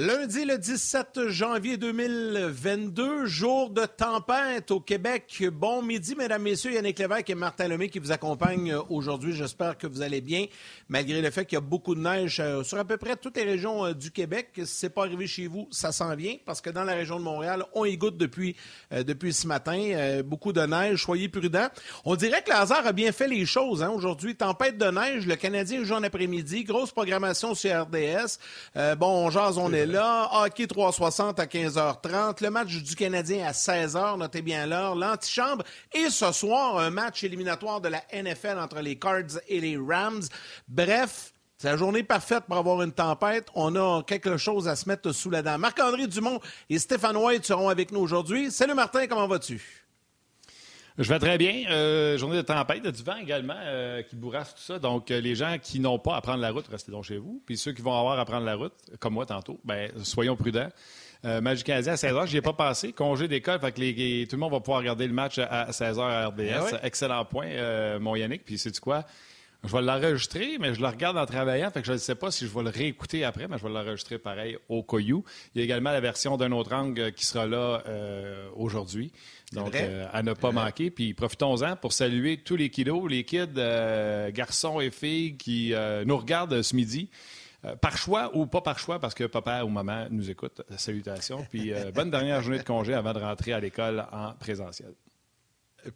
Lundi le 17 janvier 2022, jour de tempête au Québec. Bon midi, mesdames, messieurs. Yannick Lévesque et Martin Lemay qui vous accompagnent aujourd'hui. J'espère que vous allez bien, malgré le fait qu'il y a beaucoup de neige euh, sur à peu près toutes les régions euh, du Québec. Si c'est pas arrivé chez vous, ça s'en vient parce que dans la région de Montréal, on y goûte depuis, euh, depuis ce matin. beaucoup de neige. Soyez prudents. On dirait que le hasard a bien fait les choses hein, aujourd'hui. Tempête de neige. Le Canadien joue en après-midi. Grosse programmation sur RDS. bon, on jase, on est là. Hockey 360 à 15h30. Le match du Canadien à 16h, notez bien l'heure. L'antichambre. Et ce soir, un match éliminatoire de la NFL entre les Cards et les Rams. Bref, c'est la journée parfaite pour avoir une tempête. On a quelque chose à se mettre sous la dent. Marc-André Dumont et Stéphane White seront avec nous aujourd'hui. Salut Martin, comment vas-tu? Je vais très bien. Euh, journée de tempête, du vent également euh, qui bourrasse tout ça. Donc, euh, les gens qui n'ont pas à prendre la route, restez donc chez vous. Puis ceux qui vont avoir à prendre la route, comme moi tantôt, ben soyons prudents. Magic Canadien à 16h, n'y ai pas passé. Congé d'école, fait que les, tout le monde va pouvoir regarder le match à 16h à RDS. Ah Excellent point, mon Yannick. Puis c'est quoi? Je vais l'enregistrer, mais je le regarde en travaillant, fait que je ne sais pas si je vais le réécouter après, mais je vais l'enregistrer pareil au Coyou. Il y a également la version d'un autre angle qui sera là aujourd'hui. Donc, euh, à ne pas manquer. Puis profitons-en pour saluer tous les kiddos, les kids, euh, garçons et filles qui euh, nous regardent ce midi. par choix ou pas par choix, parce que papa ou maman nous écoute. Salutations. Puis bonne dernière journée de congé avant de rentrer à l'école en présentiel.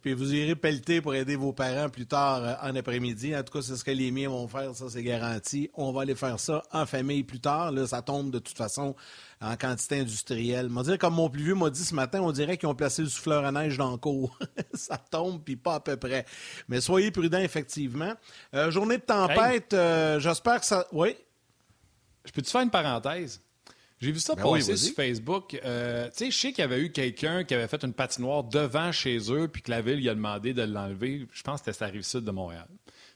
Puis vous irez pelleter pour aider vos parents plus tard en après-midi. En tout cas, c'est ce que les miens vont faire, ça c'est garanti. On va aller faire ça en famille plus tard. Là, ça tombe de toute façon en quantité industrielle. M'a dire comme mon plus vieux m'a dit ce matin, on dirait qu'ils ont placé le souffleur à neige dans le cours. ça tombe puis pas à peu près. Mais soyez prudents effectivement. Euh, journée de tempête, euh, j'espère que ça. Oui? Je peux te faire une parenthèse? J'ai vu ça ben passer sur Facebook. Euh, tu sais, je sais qu'il y avait eu quelqu'un qui avait fait une patinoire devant chez eux, puis que la ville lui a demandé de l'enlever. Je pense que c'était sa rive sud de Montréal.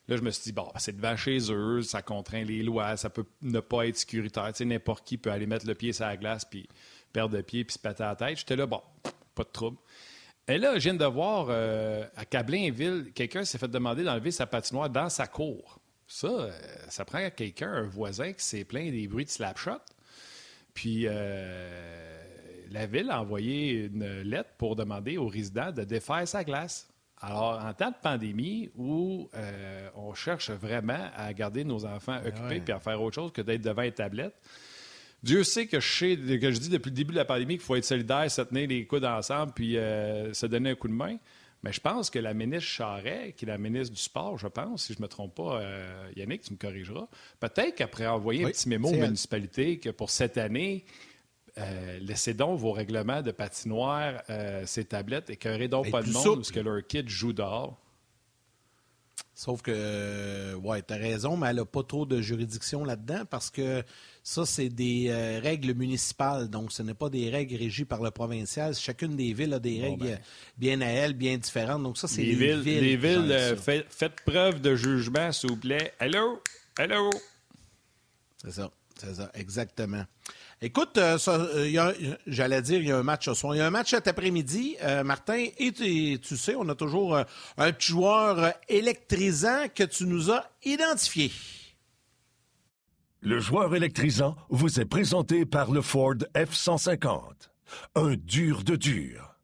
Là, je me suis dit, bon, c'est devant chez eux, ça contraint les lois, ça peut ne pas être sécuritaire. Tu sais, n'importe qui peut aller mettre le pied sur la glace, puis perdre le pied, puis se péter la tête. J'étais là, bon, pas de trouble. Et là, je viens de voir euh, à Cablainville, quelqu'un s'est fait demander d'enlever sa patinoire dans sa cour. Ça, euh, ça prend quelqu'un, un voisin qui s'est plaint des bruits de slapshot. Puis euh, la ville a envoyé une lettre pour demander aux résidents de défaire sa glace. Alors, en temps de pandémie où euh, on cherche vraiment à garder nos enfants ben occupés et à faire autre chose que d'être devant une tablette, Dieu sait que je sais, que je dis depuis le début de la pandémie qu'il faut être solidaire, se tenir les coudes ensemble puis euh, se donner un coup de main. Mais je pense que la ministre Charret, qui est la ministre du Sport, je pense, si je ne me trompe pas, euh, Yannick, tu me corrigeras, peut-être qu'après envoyer un petit mémo aux municipalités que pour cette année, euh, laissez donc vos règlements de patinoire, euh, ces tablettes, et donc pas de monde parce que leur kid joue dehors. Sauf que, ouais, as raison, mais elle n'a pas trop de juridiction là-dedans parce que ça, c'est des euh, règles municipales. Donc, ce n'est pas des règles régies par le provincial. Chacune des villes a des règles ben. bien à elles, bien différentes. Donc, ça, c'est les, villes. Les villes, faites preuve de jugement, s'il vous plaît. Hello! Hello! C'est ça, c'est ça, exactement. Écoute, euh, euh, j'allais dire, il y a un match ce soir. Il y a un match cet après-midi, euh, Martin, et tu, sais, on a toujours un petit joueur électrisant que tu nous as identifié. Le joueur électrisant vous est présenté par le Ford F-150. Un dur de dur.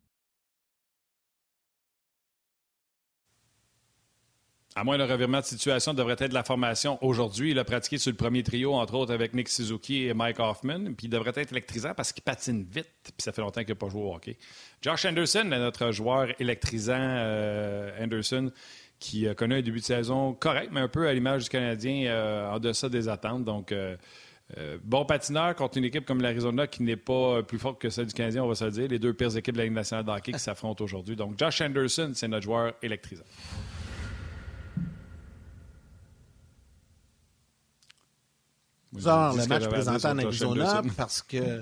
À moins le revirement de situation devrait être la formation aujourd'hui. Il a pratiqué sur le premier trio, entre autres avec Nick Suzuki et Mike Hoffman. Puis il devrait être électrisant parce qu'il patine vite. Puis ça fait longtemps qu'il n'a pas joué au hockey. Josh Anderson, notre joueur électrisant euh, Anderson, qui a connu un début de saison correct, mais un peu à l'image du Canadien euh, en deçà des attentes. Donc, euh, bon patineur contre une équipe comme l'Arizona qui n'est pas plus forte que celle du Canadien, on va se le dire. Les deux pires équipes de la nationale de hockey qui s'affrontent aujourd'hui. Donc, Josh Anderson, c'est notre joueur électrisant. Le match présenté en Arizona parce que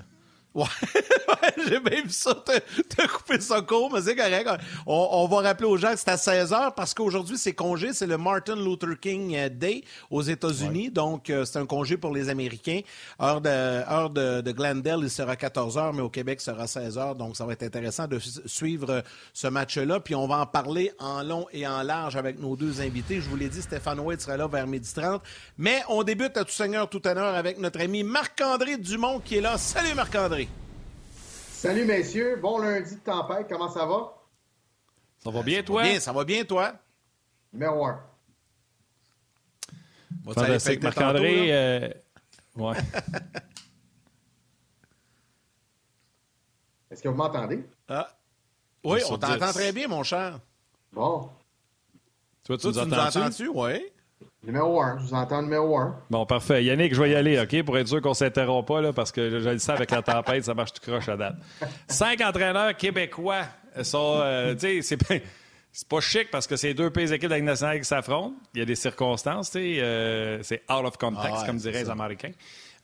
Ouais, j'ai même vu ça, t'as coupé ça court, mais c'est correct. On, va rappeler aux gens que c'est à 16h parce qu'aujourd'hui, c'est congé, c'est le Martin Luther King euh, Day aux États-Unis. Donc, euh, c'est un congé pour les Américains. Heure de, heure de, Glendale, il sera 14h, mais au Québec, il sera 16h. Donc, ça va être intéressant de suivre ce match-là. Puis, on va en parler en long et en large avec nos deux invités. Je vous l'ai dit, Stéphane White sera là vers 12h30. Mais on débute à tout seigneur, tout honneur avec notre ami Marc-André Dumont qui est là. Salut Marc-André. Salut messieurs, bon lundi de tempête, comment ça va? Ça va bien toi? bien, ça va bien toi? Numéro un. Fantastique, Marc-André. Euh... Ouais. Est-ce que vous m'entendez? Ah. Oui, on t'entend très bien, mon cher. Bon. Toi, tu, tu nous entends-tu? Oui. Numéro 1, je vous entends numéro 1. Bon, parfait. Yannick, je vais y aller, OK, pour être sûr qu'on ne s'interrompt pas, là, parce que je le sais, avec la tempête, ça marche tout croche à date. Cinq entraîneurs québécois sont, euh, tu sais, c'est c'est pas chic parce que c'est deux pays équipes avec nationale qui s'affrontent. Il y a des circonstances, tu sais, euh, c'est out of context, ah comme diraient les Américains.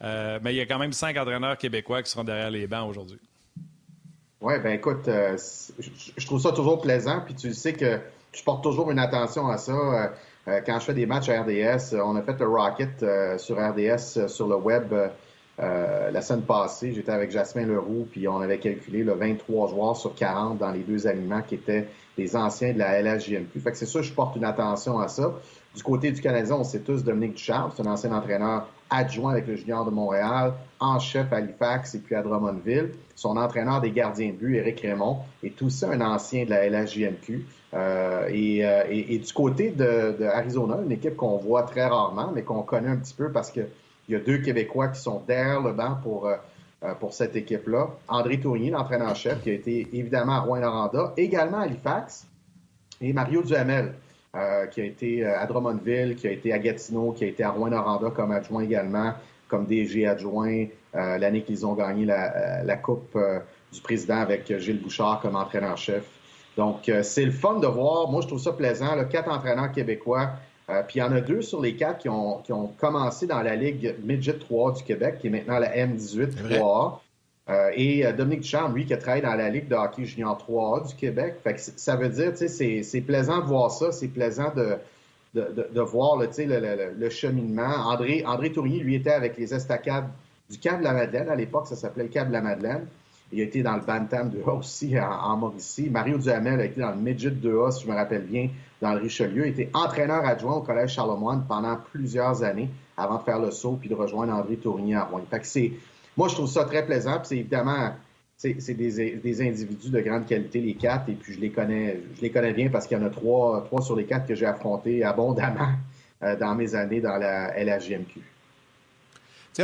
Euh, mais il y a quand même cinq entraîneurs québécois qui seront derrière les bancs aujourd'hui. Oui, ben écoute, je trouve ça toujours plaisant, puis tu sais que je porte toujours une attention à ça. Euh, quand je fais des matchs à RDS, euh, on a fait le Rocket euh, sur RDS sur le web la semaine passée. J'étais avec Jasmin Leroux, puis on avait calculé le 23 joueurs sur 40 dans les deux aliments qui étaient des anciens de la LHJMQ. Fait que c'est sûr, je porte une attention à ça. Du côté du Canadien, on sait tous Dominique Ducharme, c'est un ancien entraîneur adjoint avec le Junior de Montréal, en chef à Halifax et puis à Drummondville. Son entraîneur des gardiens de but, Éric Raymond, est tout ça un ancien de la LHJMQ. Euh, euh, et, du côté de, une équipe qu'on voit très rarement, mais qu'on connaît un petit peu parce qu'il y a deux Québécois qui sont derrière le banc pour, euh, pour cette équipe-là. André Tournier, l'entraîneur-chef, qui a été évidemment à Rouen-Noranda, également à Halifax, et Mario Duhamel. Qui a été à Drummondville, qui a été à Gatineau, qui a été à Rouen-Noranda comme adjoint également, comme DG adjoint l'année qu'ils ont gagné la, la Coupe du Président avec Gilles Bouchard comme entraîneur-chef. Donc, euh, c'est le fun de voir. Moi, je trouve ça plaisant. Là, quatre entraîneurs québécois. Euh, puis il y en a deux sur les quatre qui ont, qui ont commencé dans la Ligue Midget 3 du Québec, qui est maintenant la M18 3A. Euh, et Dominique Duchamp, lui, qui a travaillé dans la Ligue de hockey junior 3A du Québec. Fait que ça veut dire, tu sais, c'est plaisant de voir ça. C'est plaisant de, de, de, voir le, le, le, cheminement. André, André Tournier, lui, était avec les estacades du Cap de la Madeleine. À l'époque, ça s'appelait le Cap de la Madeleine. Il a été dans le Bantam 2A aussi en, Mauricie. Mario Duhamel a été dans le Midget 2A, si je me rappelle bien, dans le Richelieu. Il était entraîneur adjoint au Collège Charlemagne pendant plusieurs années avant de faire le saut puis de rejoindre André Tournier à Rouen. Fait que c'est, moi, je trouve ça très plaisant. C'est évidemment, c'est, des, des, individus de grande qualité, les quatre. Et puis je les connais, je les connais bien parce qu'il y en a trois, trois sur les quatre que j'ai affrontés abondamment euh, dans mes années dans la LHJMQ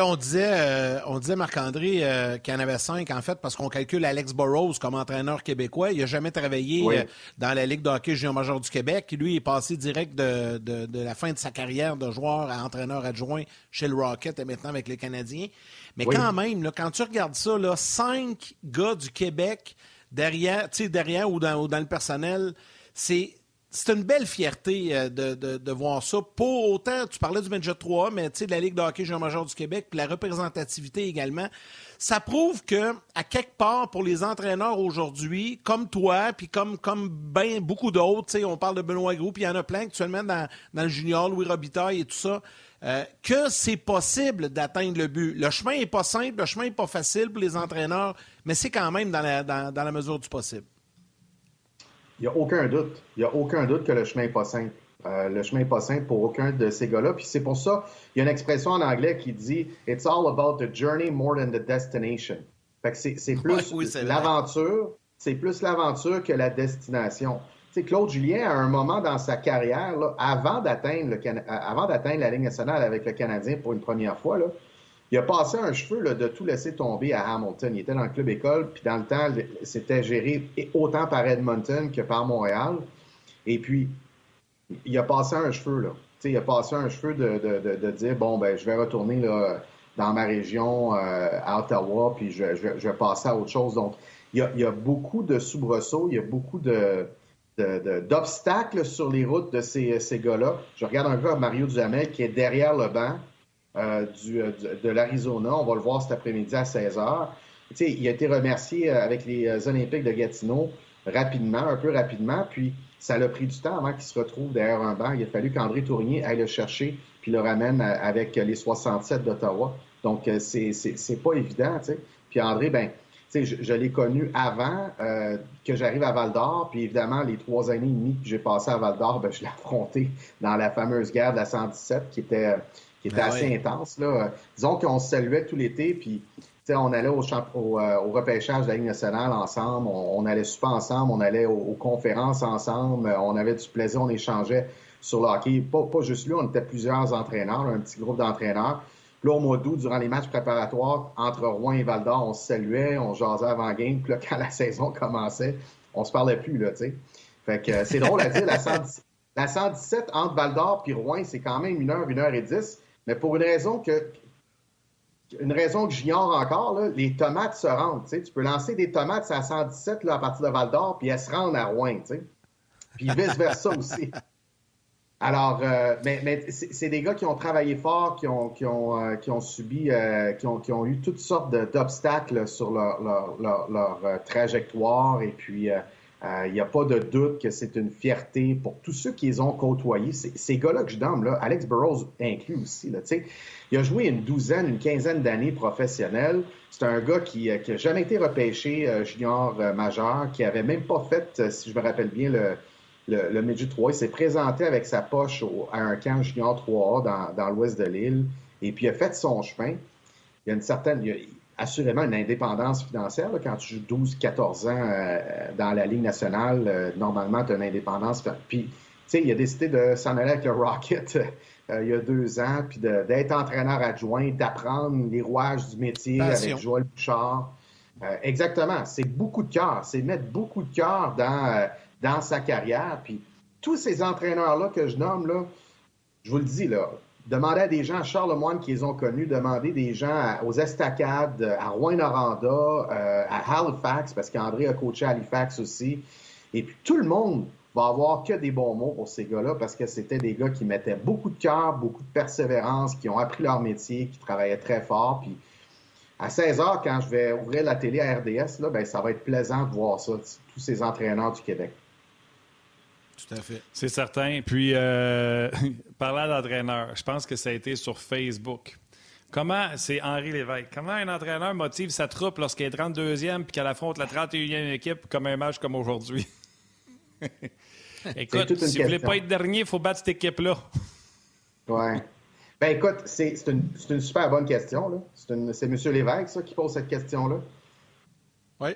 on disait, euh, on disait Marc-André euh, qu'il y en avait cinq, en fait, parce qu'on calcule Alex Burrows comme entraîneur québécois. Il n'a jamais travaillé euh, dans la Ligue de hockey junior major du Québec. Lui, il est passé direct de, la fin de sa carrière de joueur à entraîneur adjoint chez le Rocket et maintenant avec les Canadiens. Mais quand même, quand tu regardes ça, là, cinq gars du Québec derrière, derrière ou dans, ou dans le personnel, c'est c'est une belle fierté euh, de, voir ça. Pour autant, tu parlais du Midget 3, mais de la Ligue de hockey junior major du Québec, puis la représentativité également. Ça prouve que, à quelque part, pour les entraîneurs aujourd'hui, comme toi, puis comme, comme ben beaucoup d'autres, on parle de Benoît Gros, puis il y en a plein actuellement dans, dans le junior, Louis Robitaille et tout ça, euh, que c'est possible d'atteindre le but. Le chemin n'est pas simple, le chemin n'est pas facile pour les entraîneurs, mais c'est quand même dans la, dans la mesure du possible. Il n'y a aucun doute. Il n'y a aucun doute que le chemin n'est pas simple. Euh, le chemin n'est pas simple pour aucun de ces gars-là. Puis c'est pour ça, il y a une expression en anglais qui dit It's all about the journey more than the destination. Fait que c'est plus l'aventure, c'est plus l'aventure que la destination. Tu sais, Claude Julien, à un moment dans sa carrière, avant d'atteindre avant d'atteindre la Ligue nationale avec le Canadien pour une première fois, là, il a passé un cheveu de tout laisser tomber à Hamilton. Il était dans le club école, puis dans le temps, c'était géré autant par Edmonton que par Montréal. Et puis, il a passé un cheveu, là. il a passé un cheveu de, dire, bon, ben, je vais retourner dans ma région, euh, à Ottawa, puis je, vais passer à autre chose. Donc, il y a, beaucoup de soubresauts, il y a beaucoup de, d'obstacles sur les routes de ces, ces gars-là. Je regarde un gars, Mario Duhamel, qui est derrière le banc, euh, euh, de l'Arizona. On va le voir cet après-midi à 16 h. il a été remercié avec les Olympiques de Gatineau rapidement, un peu rapidement, puis ça a pris du temps avant qu'il se retrouve derrière un banc. Il a fallu qu'André Tournier aille le chercher puis le ramène avec les 67 d'Ottawa. Donc, c'est pas évident, tu sais. Puis André, ben, je, je l'ai connu avant euh, que j'arrive à Val d'Or. Puis évidemment, les trois années et demie que j'ai passé à Val d'Or, ben, je l'ai affronté dans la fameuse guerre de la 117 qui était, qui était ben assez intense. Là. Disons qu'on se saluait tout l'été. Puis on allait au, au, euh, au, repêchage de la Ligue nationale ensemble, on, allait super ensemble, on allait aux, conférences ensemble, on avait du plaisir, on échangeait sur le hockey. Pas, pas juste lui, on était plusieurs entraîneurs, un petit groupe d'entraîneurs. Puis là, au mois d'août, durant les matchs préparatoires entre Rouen et Val d'Or, on se saluait, on jasait avant game. Puis là, quand la saison commençait, on se parlait plus, là, tu sais. Fait que euh, c'est drôle à dire, la, 117, entre Val d'Or et Rouen, c'est quand même une heure, une heure et dix. Mais pour une raison que une raison que j'ignore encore, là, les tomates se rendent. Tu peux lancer des tomates à 117 là, à partir de Val d'Or, puis elles se rendent à Rouen. Puis vice-versa aussi. Alors, euh, mais, c'est des gars qui ont travaillé fort, qui ont, qui ont, euh, qui ont subi, euh, qui, ont, qui, ont, eu toutes sortes d'obstacles sur leur, leur, leur, trajectoire. Et puis, il n'y a pas de doute que c'est une fierté pour tous ceux qui les ont côtoyés. Ces gars-là que je donne, là, Alex Burrows inclus aussi. Il a joué une douzaine, une quinzaine d'années professionnelles. C'est un gars qui n'a jamais été repêché junior majeur, qui avait même pas fait, si je me rappelle bien, le le, le Midget 3. Il s'est présenté avec sa poche à un camp junior 3A dans, dans l'ouest de l'île et puis il a fait son chemin. Il y a une certaine, assurément une indépendance financière. quand tu joues 12-14 ans euh, dans la Ligue nationale, euh, normalement, tu as une indépendance. Puis, tu sais, il a décidé de s'en aller avec le Rocket euh, il y a deux ans, puis d'être entraîneur adjoint, d'apprendre les rouages du métier avec Joël Bouchard. exactement. C'est beaucoup de cœur. C'est mettre beaucoup de cœur dans dans sa carrière. Puis tous ces entraîneurs-là que je nomme, là, je vous le dis, là, demandez à des gens à Charlemagne qu'ils ont connus, demandez des gens aux Estacades, à Rouen-Noranda, euh, à Halifax, parce qu'André a coaché Halifax aussi. Et puis tout le monde va avoir que des bons mots pour ces gars-là parce que c'était des gars qui mettaient beaucoup de cœur, beaucoup de persévérance, qui ont appris leur métier, qui travaillaient très fort. Puis à 16 h quand je vais ouvrir la télé à RDS, là, ben, ça va être plaisant de voir ça, tous ces entraîneurs du Québec. Tout à fait. C'est certain. Puis, euh, parlant d'entraîneur, je pense que ça a été sur Facebook. Comment, c'est Henri Lévesque, comment un entraîneur motive sa troupe lorsqu'il est 32e puis qu'elle affronte la 31e équipe comme un match comme aujourd'hui? écoute, si vous voulez pas être dernier, il faut battre cette équipe-là. ouais. Ben écoute, c'est une, une, super bonne question. C'est M. Lévesque, ça, qui pose cette question-là. Oui.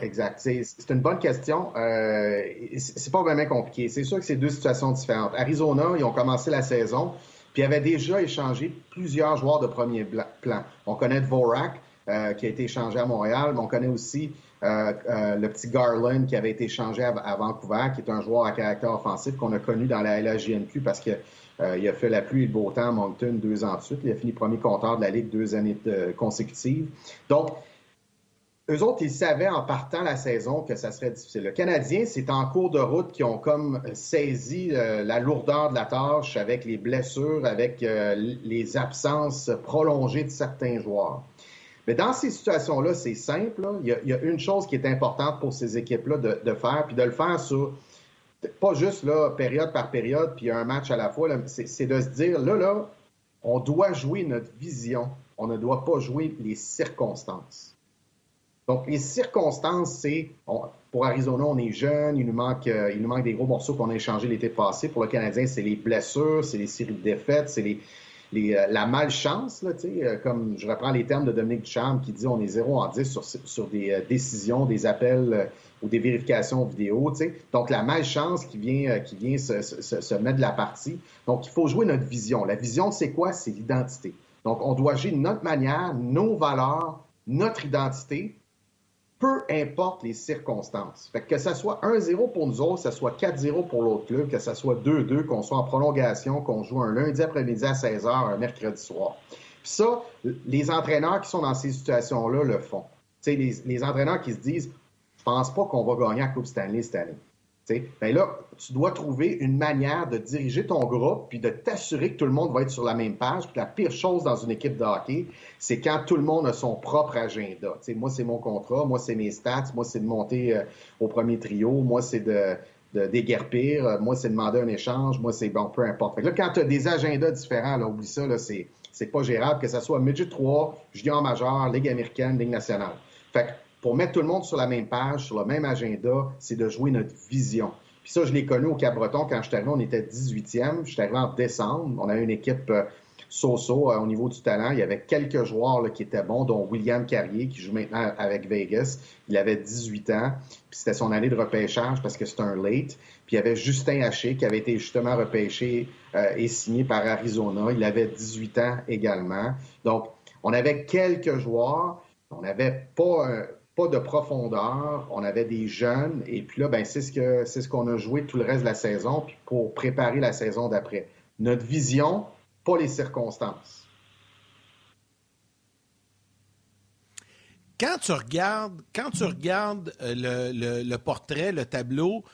Exact. C'est une bonne question. Euh, c'est pas vraiment compliqué. C'est sûr que c'est deux situations différentes. Arizona, ils ont commencé la saison, puis ils avaient déjà échangé plusieurs joueurs de premier plan. On connaît Dvorak, euh, qui a été échangé à Montréal, mais on connaît aussi euh, euh, le petit Garland qui avait été échangé à, Vancouver, qui est un joueur à caractère offensif qu'on a connu dans la LHJNQ parce que il a fait la pluie et le beau temps à Moncton deux ans de suite. Il a fini premier compteur de la Ligue deux années consécutives. Donc, eux autres, ils savaient en partant la saison que ça serait difficile. Le Canadien, c'est en cours de route qui ont comme saisi euh, la lourdeur de la tâche avec les blessures, avec euh, les absences prolongées de certains joueurs. Mais dans ces situations-là, c'est simple. Il, y a, une chose qui est importante pour ces équipes-là de, faire, puis de le faire sur pas juste là, période par période, puis un match à la fois. C'est de se dire, là, là, on doit jouer notre vision. On ne doit pas jouer les circonstances. Donc, les circonstances, c'est, pour Arizona, on est jeune, il nous manque, euh, il nous manque des gros morceaux qu'on a échangés l'été passé. Pour le Canadien, c'est les blessures, c'est les séries de défaites, c'est les, les, euh, la malchance, là, euh, comme je reprends les termes de Dominique Ducharme qui dit on est 0 en 10 sur, des décisions, des appels ou des vérifications vidéo. Donc, la malchance qui vient, qui vient se, se, se mettre de la partie. Donc, il faut jouer notre vision. La vision, c'est quoi? C'est l'identité. Donc, on doit agir de notre manière, nos valeurs, notre identité, peu importe les circonstances. Fait que, ça soit 1-0 pour nous autres, que ça soit 4-0 pour l'autre club, que ça soit 2-2, qu'on soit en prolongation, qu'on joue un lundi après-midi à 16h, un mercredi soir. Puis ça, les entraîneurs qui sont dans ces situations-là le font. Les, les entraîneurs qui se disent Je pense pas qu'on va gagner la Coupe Stanley cette année. Ben là, tu dois trouver une manière de diriger ton groupe puis de t'assurer que tout le monde va être sur la même page. la pire chose dans une équipe de hockey, c'est quand tout le monde a son propre agenda. moi, c'est mon contrat, moi, c'est mes stats, moi, c'est de monter euh, au premier trio, moi, c'est de, de déguerpir, euh, moi, c'est de demander un échange, moi, c'est bon, peu importe. là, quand tu as des agendas différents, là, oublie ça, là, c'est, c'est pas gérable, que ce soit Midget 3, Junior majeur, Ligue américaine, Ligue nationale. Fait pour mettre tout le monde sur la même page, sur le même agenda, c'est de jouer notre vision. Puis ça, je l'ai connu au Cap-Breton quand je suis arrivé, on était 18e. Je suis arrivé en décembre. On avait une équipe euh, so-so euh, au niveau du talent. Il y avait quelques joueurs qui étaient bons, dont William Carrier, qui joue maintenant avec Vegas. Il avait 18 ans. Puis c'était son année de repêchage parce que c'était un late. Puis il y avait Justin Haché, qui avait été justement repêché euh, et signé par Arizona. Il avait 18 ans également. Donc, on avait quelques joueurs. On n'avait pas pas de profondeur, on avait des jeunes, et puis là, ben, c'est ce que c'est ce qu'on a joué tout le reste de la saison, puis pour préparer la saison d'après. Notre vision, pas les circonstances. Quand tu regardes, quand tu regardes euh, le, portrait, le tableau,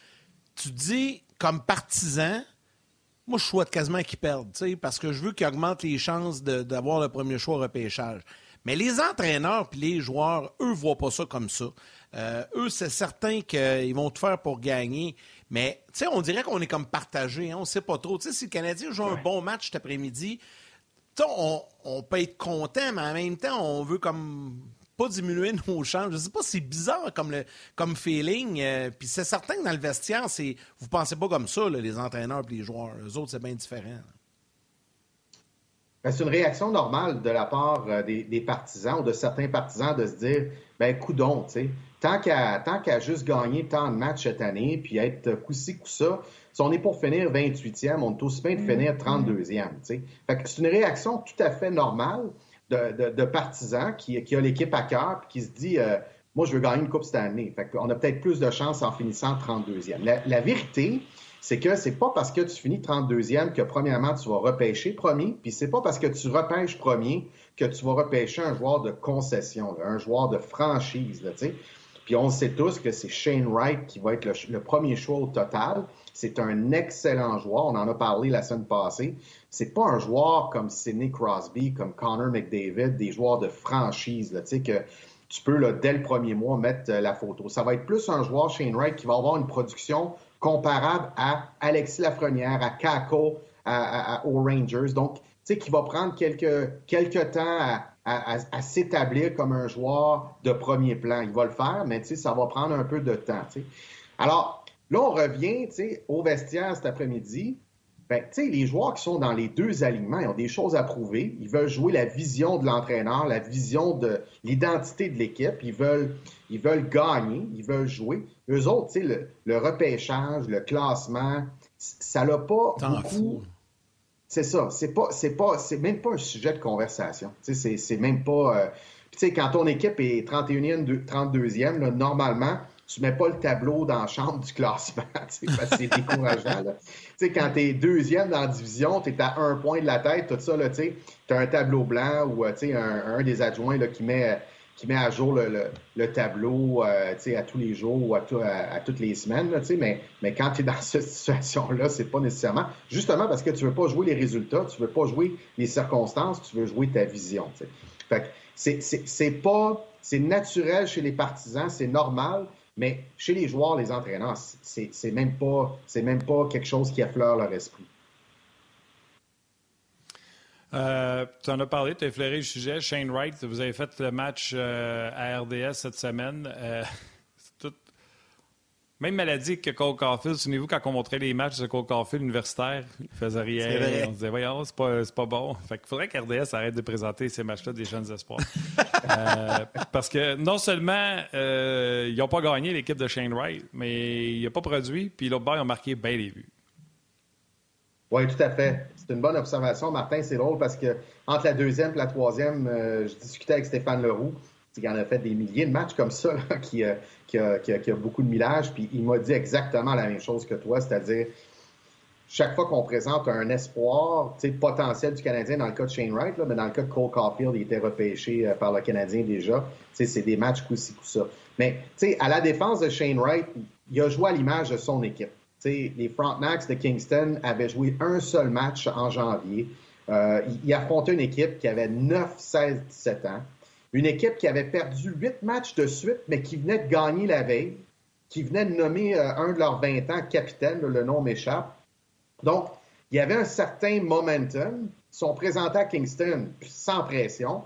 tu dis comme partisan, moi je souhaite quasiment qu'ils perdent, parce que je veux qu'ils augmentent les chances d'avoir le premier choix au repêchage. Mais les entraîneurs puis les joueurs, eux, voient pas ça comme ça. Euh, eux, c'est certain qu'ils vont tout faire pour gagner. Mais, tu sais, on dirait qu'on est comme partagé. Hein, on sait pas trop. Tu sais, si le Canadien joue un bon match cet après-midi, on, on peut être content, mais en même temps, on veut comme pas diminuer nos chances. Je sais pas, c'est bizarre comme, le, comme feeling. Euh, puis c'est certain que dans le vestiaire, c'est vous pensez pas comme ça, les entraîneurs et les joueurs. Les autres, c'est bien différent. C'est une réaction normale de la part euh, des, partisans ou de certains partisans de se dire ben coudon, tu sais, tant qu'à tant qu'à juste gagner tant de matchs cette année puis être coup-ci, coup-ça, si on est pour finir 28e, on est aussi bien de finir 32e, tu sais. Fait que c'est une réaction tout à fait normale de, de, partisans qui, qui a l'équipe à cœur puis qui se dit euh, moi je veux gagner une coupe cette année. Fait qu'on a peut-être plus de chance en finissant 32e. La, la vérité, c'est que c'est pas parce que tu finis 32e que premièrement tu vas repêcher premier, puis c'est pas parce que tu repêches premier que tu vas repêcher un joueur de concession, un joueur de franchise, tu sais. Puis on sait tous que c'est Shane Wright qui va être le, premier choix au total. C'est un excellent joueur. On en a parlé la semaine passée. C'est pas un joueur comme Sidney Crosby, comme Connor McDavid, des joueurs de franchise, tu sais, que tu peux, dès le premier mois, mettre euh, la photo. Ça va être plus un joueur, Shane Wright, qui va avoir une production comparable à Alexis Lafrenière, à Kako, aux Rangers. Donc, tu sais, qui va prendre quelques, quelques temps à, s'établir comme un joueur de premier plan. Il va le faire, mais tu sais, ça va prendre un peu de temps. Tu. Alors, là, on revient tu sais, au vestiaire cet après-midi. Ben, les joueurs qui sont dans les deux alignements, ils ont des choses à prouver. Ils veulent jouer la vision de l'entraîneur, la vision de l'identité de l'équipe. Ils veulent, ils veulent gagner, ils veulent jouer. Eux autres, le, le repêchage, le classement, ça n'a pas beaucoup... C'est ça. C'est pas, c'est pas, c'est même pas un sujet de conversation. C'est, c'est même pas. Euh, tu sais, quand ton équipe est 31e, 32e, normalement, tu mets pas le tableau dans la chambre du classement, c'est décourageant. Sais, quand tu es deuxième dans la division, tu es à un point de la tête, tout ça, tu as un tableau blanc ou euh, un, un des adjoints là, qui met qui met à jour le, tableau euh, à tous les jours ou à, toutes les semaines. mais, mais quand tu es dans cette situation-là, c'est pas nécessairement. Justement parce que tu veux pas jouer les résultats, tu veux pas jouer les circonstances, tu veux jouer ta vision. Fait c'est pas. C'est naturel chez les partisans, c'est normal, mais chez les joueurs, les entraîneurs, c'est même pas c'est même pas quelque chose qui affleure leur esprit. Euh, tu en as parlé, tu as effleuré le sujet. Shane Wright, vous avez fait le match euh, à RDS cette semaine. Euh, même maladie que Cole Caulfield. Souvenez-vous quand on montrait les matchs de Cole Caulfield universitaire, il faisait rien. On disait, voyons, c'est pas, pas bon. Fait qu'il faudrait qu'RDS arrête de présenter ces matchs-là des jeunes espoirs. parce que non seulement ils n'ont pas gagné l'équipe de Shane Wright, mais il n'a pas produit, puis l'autre bord, ils ont marqué bien les vues. Oui, tout à fait. C'est une bonne observation. Martin, c'est drôle parce que entre la deuxième et la troisième, euh, je discutais avec Stéphane Leroux, qui en a fait des milliers de matchs comme ça, qui, a, beaucoup de millage, puis il m'a dit exactement la même chose que toi, c'est-à-dire chaque fois qu'on présente un espoir potentiel du Canadien, dans le cas de Shane Wright, mais dans le cas de Cole Caulfield, il était repêché euh, par le Canadien déjà. C'est des matchs coup-ci, coup-ça. Mais à la défense de Shane Wright, il a joué à l'image de son équipe. les Frontenacs de Kingston avaient joué un seul match en janvier. Euh, il, affrontait une équipe qui avait 9, 16, 17 ans. Une équipe qui avait perdu 8 matchs de suite, mais qui venait de gagner la veille, qui venait de nommer euh, un de leurs 20 ans capitaine, le nom m'échappe. Donc, il y avait un certain momentum. Ils sont présentés à Kingston sans pression.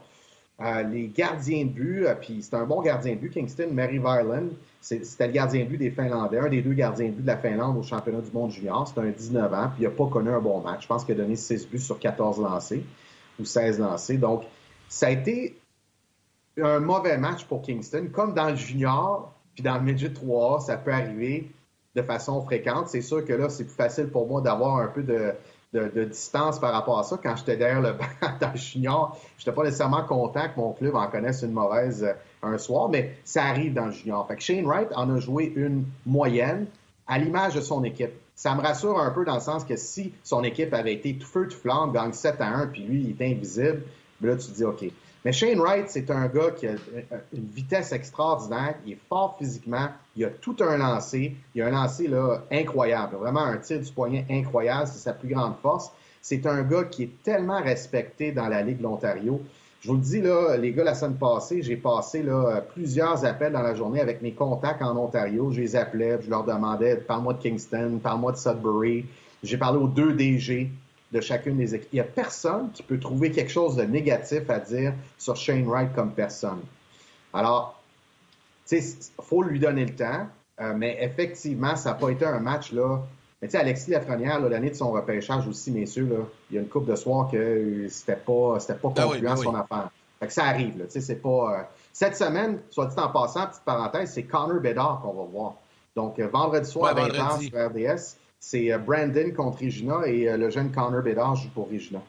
Euh, les gardiens de but, puis c'est un bon gardien de but, Kingston, Mary Violin, c'était le gardien de but des Finlandais, un des deux gardiens de but de la Finlande au championnat du monde junior. C'était un 19 ans, puis il n'a pas connu un bon match. Je pense qu'il a donné 6 buts sur 14 lancés ou 16 lancés. Donc, ça a été un mauvais match pour Kingston. Comme dans le junior, puis dans le midget 3 ça peut arriver de façon fréquente. C'est sûr que là, c'est plus facile pour moi d'avoir un peu de, de, distance par rapport à ça. Quand j'étais derrière le banc dans le junior, je n'étais pas nécessairement content que mon club en connaisse une mauvaise euh, un soir, mais ça arrive dans le junior. Fait que Shane Wright en a joué une moyenne à l'image de son équipe. Ça me rassure un peu dans le sens que si son équipe avait été tout feu, tout flamme, gagne 7 à 1, puis lui, il est invisible, là, tu te dis, OK. Mais Shane Wright, c'est un gars qui a une vitesse extraordinaire, il est fort physiquement, il a tout un lancer, il a un lancer là, incroyable, vraiment un tir du poignet incroyable, c'est sa plus grande force. C'est un gars qui est tellement respecté dans la Ligue de l'Ontario. Je vous le dis, là, les gars, la semaine passée, j'ai passé là, plusieurs appels dans la journée avec mes contacts en Ontario. Je les appelais, je leur demandais, parle-moi de Kingston, parle-moi de Sudbury. J'ai parlé aux deux DG de chacune des équipes. Il n'y a personne qui peut trouver quelque chose de négatif à dire sur Shane Wright comme personne. Alors, il faut lui donner le temps, euh, mais effectivement, ça n'a pas été un match, là. Mais tu sais, Alexis Lafrenière, l'année de son repêchage aussi, messieurs, là, il y a une coupe de soir que c'était pas, c'était pas ah concluant ah son affaire. Fait que ça arrive, là. Tu sais, c'est pas... Euh, cette semaine, soit dit en passant, petite parenthèse, c'est Connor Bedard qu'on va voir. Donc, euh, vendredi soir à 20 sur RDS. C'est euh, Brandon contre Regina et euh, le jeune Connor Bedard joue pour Regina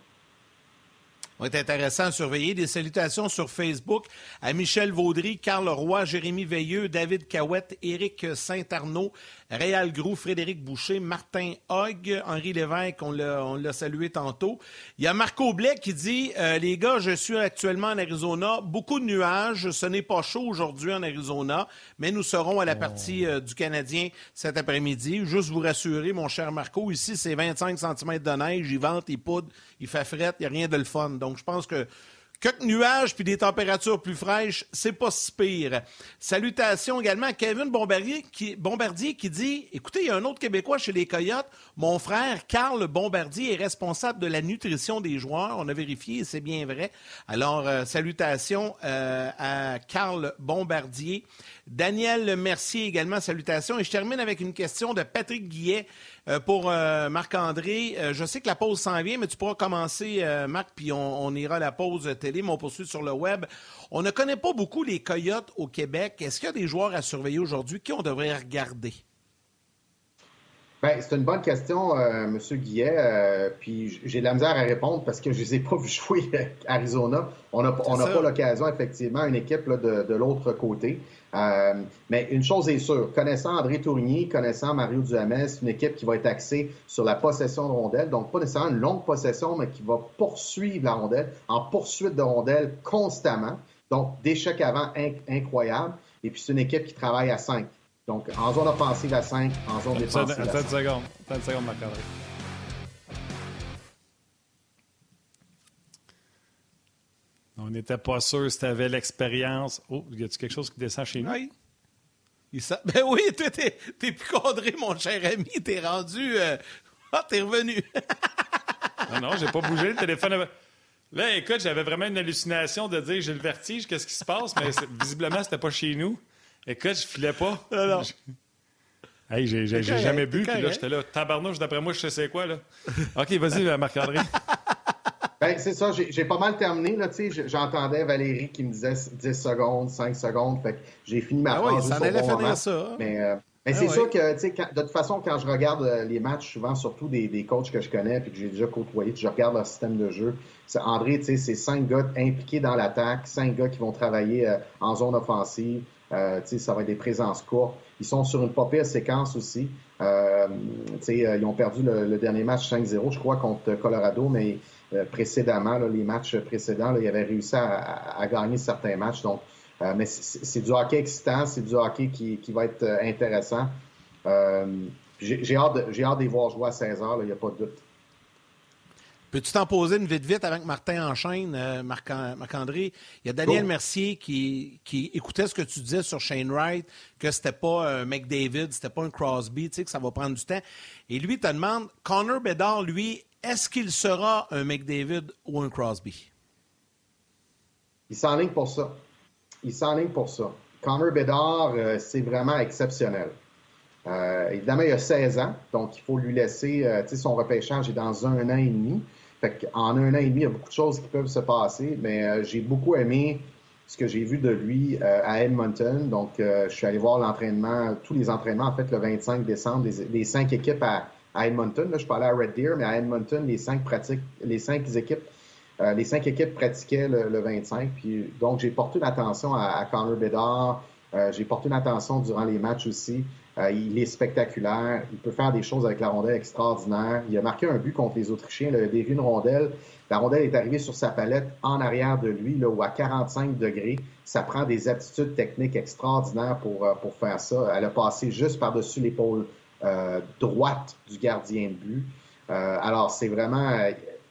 va être intéressant à surveiller. Des salutations sur Facebook à Michel Vaudry, Carl Roy, Jérémy Veilleux, David Cahouette, Éric Saint-Arnaud, Réal Grou, Frédéric Boucher, Martin Hogg, Henri Lévesque, on l'a salué tantôt. Il y a Marco Blais qui dit euh, Les gars, je suis actuellement en Arizona. Beaucoup de nuages. Ce n'est pas chaud aujourd'hui en Arizona, mais nous serons à la partie euh, du Canadien cet après-midi. Juste vous rassurer, mon cher Marco, ici, c'est 25 cm de neige. Il vente, il poudre, il fait fret, il n'y a rien de le fun. Donc, je pense que Quelques nuages puis des températures plus fraîches, c'est pas si pire. Salutations également à Kevin Bombardier qui, dit Écoutez, il y a un autre Québécois chez les Coyotes. Mon frère, Carl Bombardier, est responsable de la nutrition des joueurs. On a vérifié et c'est bien vrai. Alors, euh, salutations euh, à Carl Bombardier. Daniel Mercier également, salutations. Et je termine avec une question de Patrick Guillet. Euh, pour euh, Marc-André, euh, je sais que la pause s'en vient, mais tu pourras commencer, Marc, puis on, ira à la pause télé, mais on poursuit sur le web. On ne connaît pas beaucoup les Coyotes au Québec. Est-ce qu'il y a des joueurs à surveiller aujourd'hui qui on devrait regarder? Ben, c'est une bonne question, M. Guillet. puis j'ai de la misère à répondre parce que je ne les ai pas vus jouer à Arizona. On n'a pas l'occasion, effectivement, une équipe de l'autre côté. Euh, mais une chose est sûre, connaissant André Tourigny, connaissant Mario Duhamel, c'est une équipe qui va être axée sur la possession de rondelles, donc pas nécessairement une longue possession, mais qui va poursuivre la rondelle en poursuite de rondelles constamment. Donc, d'échecs avant incroyable. Et puis, c'est une équipe qui travaille à 5. Donc, en zone offensive à 5, en zone défensive à 5. Attends une seconde. Attends une seconde, Marc-André. On n'était pas sûr si tu avais l'expérience. Oh, y a-tu quelque chose qui descend chez nous? Oui. Ben oui, t'es, t'es plus cadré, mon cher ami. T'es rendu. Euh, ah, t'es revenu. non, non, j'ai pas bougé. Le téléphone Là, écoute, j'avais vraiment une hallucination de dire j'ai le vertige, qu'est-ce qui se passe, mais visiblement, c'était pas chez nous. Écoute, je filais pas. Non, non. Hey, j'ai, jamais bu, puis là, j'étais là, tabarnouche, d'après moi, je sais c'est quoi, là. OK, vas-y, Marc-André. Ben, c'est ça, j'ai pas mal terminé. Là, j'entendais Valérie qui me disait 10 secondes, 5 secondes. Fait j'ai fini ma ah phrase. Oui, ça allait finir ça. Mais, euh, mais ah c'est sûr que, de toute façon, quand je regarde euh, les matchs, souvent, surtout des, des coachs que je connais puis que j'ai déjà côtoyé, je regarde leur système de jeu. André, c'est cinq gars impliqués dans l'attaque, cinq gars qui vont travailler euh, en zone offensive. ça va être des présences courtes. Ils sont sur une papier séquence aussi. ils ont perdu le, le dernier match 5-0, je crois, contre Colorado, mais euh, précédemment, les matchs précédents, il avait réussi à, gagner certains matchs. Donc, euh, mais c'est du hockey excitant, c'est du hockey qui, va être euh, intéressant. j'ai hâte, de, hâte les voir jouer à 16 heures, il n'y a pas de doute. Peux-tu t'en poser une vite vite avec Martin enchaîne, euh, Marc-André? Il y a Daniel Mercier qui, qui, écoutait ce que tu disais sur Shane Wright, que c'était pas un McDavid, c'était pas un Crosby, tu sais, que ça va prendre du temps. Et lui, te demande, Connor Bedard, lui, est-ce qu'il sera un McDavid ou un Crosby? Il s'enligne pour ça. Il s'enligne pour ça. Connor Bedard, euh, c'est vraiment exceptionnel. Euh, évidemment, il a 16 ans, donc il faut lui laisser, euh, son repêchage est dans un an et demi. Fait en un an et demi, il y a beaucoup de choses qui peuvent se passer, mais j'ai beaucoup aimé ce que j'ai vu de lui à Edmonton. Donc, je suis allé voir l'entraînement, tous les entraînements, en fait, le 25 décembre, les, cinq équipes à, Edmonton. Là, je parlais à Red Deer, mais à Edmonton, les cinq pratiques, les cinq équipes, les cinq équipes pratiquaient le, 25. Puis, donc, j'ai porté l'attention à, à Connor Bedard. j'ai porté l'attention durant les matchs aussi. Euh, il est spectaculaire. Il peut faire des choses avec la rondelle extraordinaire. Il a marqué un but contre les Autrichiens. Il a une rondelle. La rondelle est arrivée sur sa palette en arrière de lui, là, où à 45 degrés. Ça prend des aptitudes techniques extraordinaires pour, euh, pour faire ça. Elle a passé juste par-dessus l'épaule euh, droite du gardien de but. alors, c'est vraiment...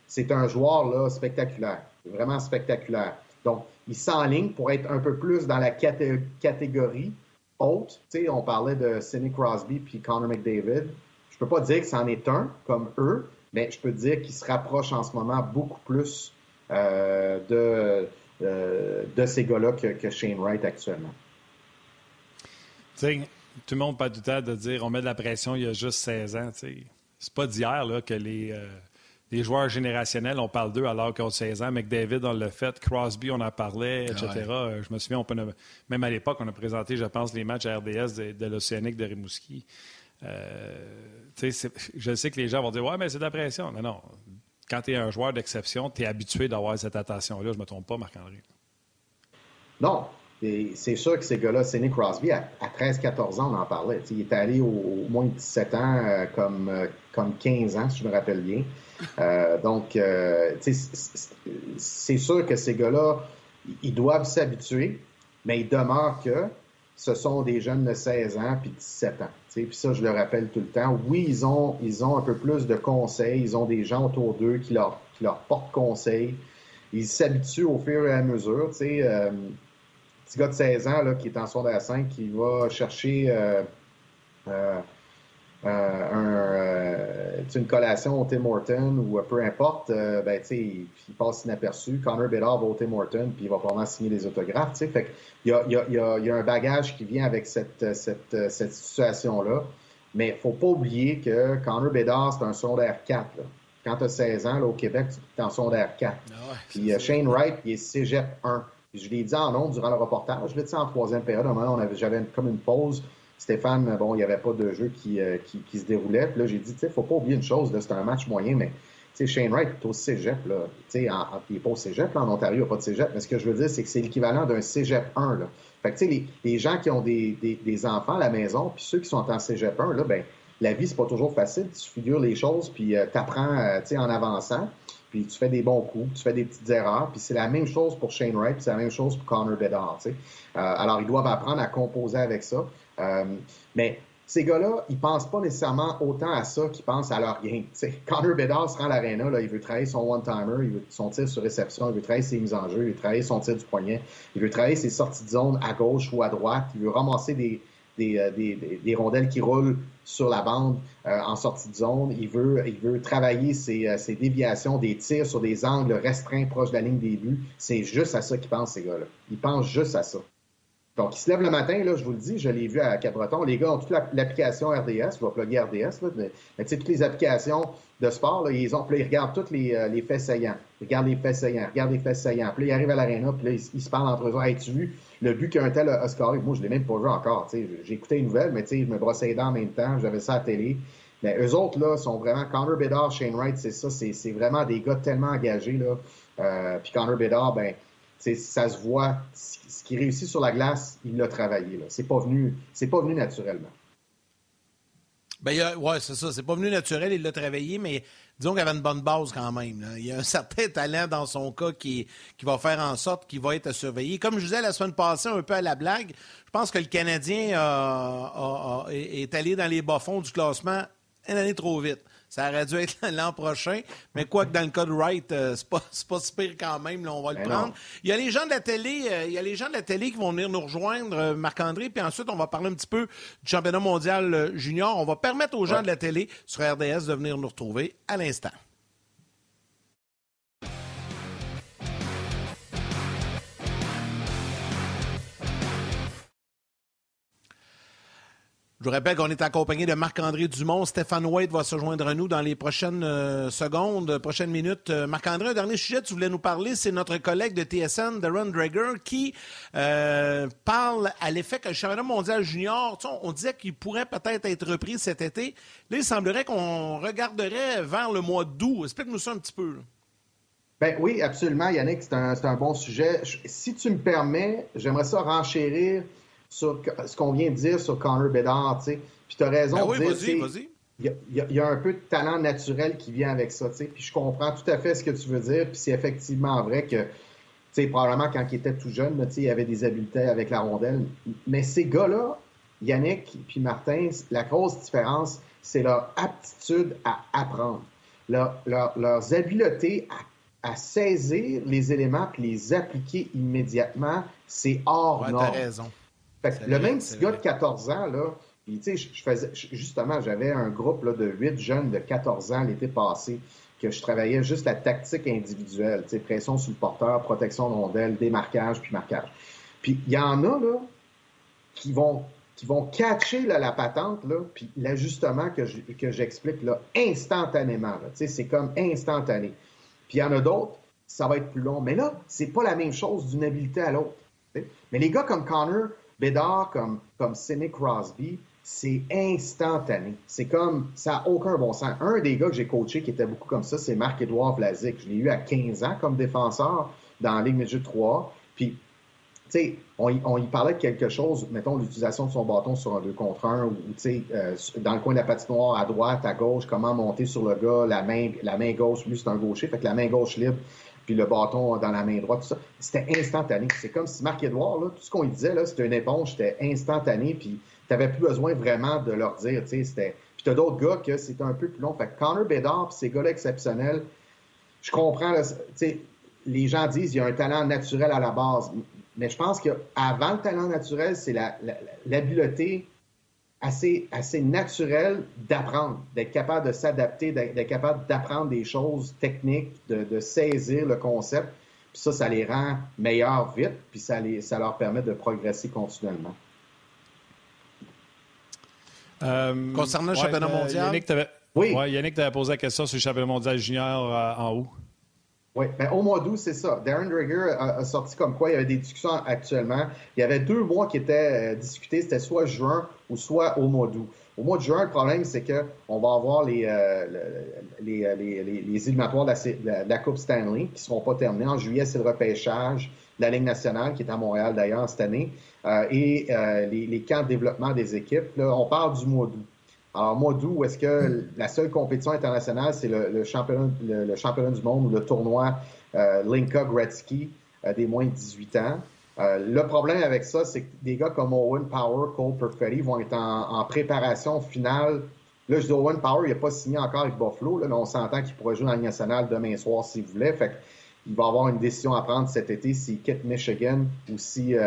c'est un joueur là, spectaculaire. Vraiment spectaculaire. Donc, il s'enligne pour être un peu plus dans la catégorie haute. on parlait de Sidney Crosby puis Connor McDavid. Je peux pas dire que c'en est un comme eux, mais je peux dire qu'il se rapproche en ce moment beaucoup plus euh, de, euh, de ces gars-là que, Shane Wright actuellement. Tout le monde parle tout le temps de dire on met de la pression il y a juste 16 ans. C'est pas d'hier que les, euh, les joueurs générationnels, on parle d'eux alors qu'ils ont 16 ans. McDavid, on l'a fait. Crosby, on en parlait, etc. Euh, je me souviens, même à l'époque, on a présenté, je pense, les matchs à RDS de, l'Océanique de Rimouski. Euh, je sais que les gens vont dire Ouais, mais c'est de la pression. Non, non. Quand tu es un joueur d'exception, tu es habitué d'avoir cette attention-là. Je ne me trompe pas, Marc-André. Non. C'est sûr que ces gars-là, Sidney Crosby, à, 13-14 ans, on en parlait. il est allé au, moins 17 ans, euh, comme, comme 15 ans, si je me rappelle bien. Euh, donc, euh, c'est sûr que ces gars-là, ils doivent s'habituer, mais il demeure que ce sont des jeunes de 16 ans puis 17 ans. Puis ça, je le rappelle tout le temps. Oui, ils ont, ils ont un peu plus de conseils. Ils ont des gens autour d'eux qui leur, qui leur portent conseil. Ils s'habituent au fur et à mesure. Euh, petit gars de 16 ans là, qui est en secondaire 5, qui va chercher euh, euh, un, euh, une collation au Tim Horton ou peu importe, ben, il passe inaperçu. Connor Bedard va au Tim Horton puis il va probablement signer des autographes. Fait il, y a, il, y a, il y a un bagage qui vient avec cette, cette, cette situation-là. Mais il ne faut pas oublier que Connor Bedard, c'est un secondaire 4. Quand tu as 16 ans là, au Québec, tu es en secondaire 4. Ah puis Shane Wright, il est cégep 1. Je l'ai dit en nom durant le reportage. Je l'ai dit en troisième période. À un moment, j'avais comme une pause. Stéphane, bon, il n'y avait pas de jeu qui, euh, qui, qui, se déroulait. Puis là, j'ai dit, tu sais, faut pas oublier une chose, c'est un match moyen, mais tu sais, Shane Wright est au cégep, là. Tu sais, il n'est pas au cégep, là, en Ontario, il n'y a pas de cégep. Mais ce que je veux dire, c'est que c'est l'équivalent d'un cégep 1, là. Fait que, tu sais, les, les, gens qui ont des, des, des, enfants à la maison, puis ceux qui sont en cégep 1, là, ben, la vie, c'est pas toujours facile. Tu figures les choses, puis euh, tu apprends, euh, tu sais, en avançant. Puis tu fais des bons coups, tu fais des petites erreurs. Puis c'est la même chose pour Shane Wright, c'est la même chose pour Connor Bedard, sais. alors, ils doivent apprendre à composer avec ça. mais ces gars-là, ils pensent pas nécessairement autant à ça qu'ils pensent à leur gain. T'sais, Connor Bedard se rend à l'aréna, il veut travailler son one-timer, il veut son tir sur réception, il veut travailler ses mises en jeu, il veut travailler son tir du poignet, il veut travailler ses sorties de zone à gauche ou à droite, il veut ramasser des, des, euh, des rondelles qui roulent sur la bande euh, en sortie de zone. Il veut, il veut travailler ses, euh, ses, déviations, des tirs sur des angles restreints proches de la ligne des buts. C'est juste à ça qu'ils pensent, ces gars-là. Ils pensent juste à ça. Donc, ils se lèvent le matin, là, je vous le dis, je l'ai vu à Cabreton. Les gars ont toute l'application RDS, je vais plugger RDS, là, mais, tu sais, toutes les applications de sport, là, ils ont, puis là, ils regardent toutes les, euh, les faits saillants. Ils regardent les faits saillants, regardent les faits saillants. Puis là, ils arrivent à l'aréna, puis là, ils, se parlent entre eux. Hey, tu vu le but qu'un tel a scoré? Moi, je l'ai même pas vu encore. Écouté une nouvelle, mais tu sais, je me brossais les dents en même temps, j'avais ça à la télé. Mais eux autres, là, sont vraiment. Connor Bedard, Shane Wright, c'est ça, c'est vraiment des gars tellement engagés, là. Euh, puis Connor Bedard, ben, ça se voit. Qui réussit sur la glace, il l'a travaillé. C'est pas venu, pas venu naturellement. Ben, oui, c'est ça. C'est pas venu naturel, il l'a travaillé, mais disons qu'il avait une bonne base quand même. Il y a un certain talent dans son cas qui, qui va faire en sorte qu'il va être surveillé. Comme je disais la semaine passée, un peu à la blague, je pense que le Canadien est allé dans les bas-fonds du classement une année trop vite. Ça aurait dû être l'an prochain, mais quoi que dans le cas de Wright, euh, c'est pas, pas si pire quand même, là, on va le ben prendre. Il y a les gens de la télé, euh, il y a les gens de la télé qui vont venir nous rejoindre, euh, Marc-André, puis ensuite on va parler un petit peu du championnat mondial junior. On va permettre aux gens de la télé sur RDS de venir nous retrouver à l'instant. Je vous rappelle qu'on est accompagné de Marc-André Dumont. Stéphane White va se joindre à nous dans les prochaines euh, secondes, prochaines minutes. Euh, Marc-André, un dernier sujet que tu voulais nous parler, c'est notre collègue de TSN, Darren Drager, qui euh, parle à l'effet que le championnat mondial junior, on disait qu'il pourrait peut-être être repris cet été. Là, il semblerait qu'on regarderait vers le mois d'août. Explique-nous ça un petit peu. Ben oui, absolument, Yannick, c'est un, un, bon sujet. Si tu me permets, j'aimerais ça renchérir sur ce qu'on vient de dire sur Connor Bedard, tu sais. Puis tu as raison ben de dire. Il y, a, un peu de talent naturel qui vient avec ça, tu sais. Puis je comprends tout à fait ce que tu veux dire. Puis c'est effectivement vrai que, tu sais, probablement quand il était tout jeune, tu sais, il avait des habiletés avec la rondelle. Mais ces gars-là, Yannick puis Martin, la grosse différence, c'est leur aptitude à apprendre. leurs habiletés à, saisir les éléments puis les appliquer immédiatement, c'est hors ouais, norme. raison le même petit gars de 14 ans, là, je, je faisais, justement, j'avais un groupe là, de 8 jeunes de 14 ans l'été passé que je travaillais juste la tactique individuelle, pression sur le porteur, protection de rondelle, démarquage, puis marquage. Puis il y en a là, qui vont qui vont catcher la patente, là, puis l'ajustement que, j'explique là, instantanément. c'est comme instantané. Puis il y en a d'autres, ça va être plus long. Mais là, c'est pas la même chose d'une habileté à l'autre. Mais les gars comme Connor, Bédard comme, comme Sidney Crosby, c'est instantané. C'est comme, ça n'a aucun bon sens. Un des gars que j'ai coaché qui était beaucoup comme ça, c'est Marc-Édouard Vlasic. Je l'ai eu à 15 ans comme défenseur dans la Ligue Midget 3. Puis, tu sais, on, on, y parlait de quelque chose, mettons l'utilisation de son bâton sur un 2 contre 1, ou, tu sais, euh, dans le coin de la patinoire, à droite, à gauche, comment monter sur le gars, la main, la main gauche, lui c'est un gaucher, fait que la main gauche libre, puis le bâton dans la main droite, tout ça. C'était instantané. C'est comme si Marc-Édouard, tout ce qu'on lui disait, c'était une éponge, c'était instantané, puis tu plus besoin vraiment de leur dire, tu sais, c'était... Puis t'as d'autres gars que c'était un peu plus long. Fait que Connor Bedard, puis ces gars-là exceptionnels, je comprends, tu sais, les gens disent qu'il y a un talent naturel à la base, mais je pense qu'avant le talent naturel, c'est l'habileté assez, assez naturel d'apprendre, d'être capable de s'adapter, d'être capable d'apprendre des choses techniques, de, saisir le concept. Puis ça, ça les rend meilleurs vite, puis ça, les, ça leur permet de progresser continuellement. Euh, Concernant le championnat euh, mondial? Yannick, oui. Yannick, tu avais posé la question sur le championnat mondial junior euh, en haut. Oui, ben, au mois d'août, c'est ça. Darren Drager a, sorti comme quoi il y avait des discussions actuellement. Il y avait deux mois qui étaient euh, discutés, c'était soit juin ou soit au mois d'août. Au mois de juin, le problème, c'est qu'on va avoir les, euh, les, euh, les, les, éliminatoires de la, Coupe Stanley qui ne seront pas terminés. En juillet, c'est le repêchage de la Ligue nationale qui est à Montréal d'ailleurs cette année. et les, camps de développement des équipes. Là, on parle du mois d'août. Alors, mois d'août, est-ce que la seule compétition internationale, c'est le, championnat, le, championnat du monde ou le tournoi euh, Linka Gretzky euh, des moins de 18 ans? Euh, le problème avec ça, c'est que des gars comme Owen Power, Cole Perfetti vont être en, préparation finale. Là, je dis Owen Power, il n'a pas signé encore avec Buffalo, là, mais on s'entend qu'il pourrait jouer dans la nationale demain soir s'il voulait. Fait il va avoir une décision à prendre cet été s'il quitte Michigan ou s'il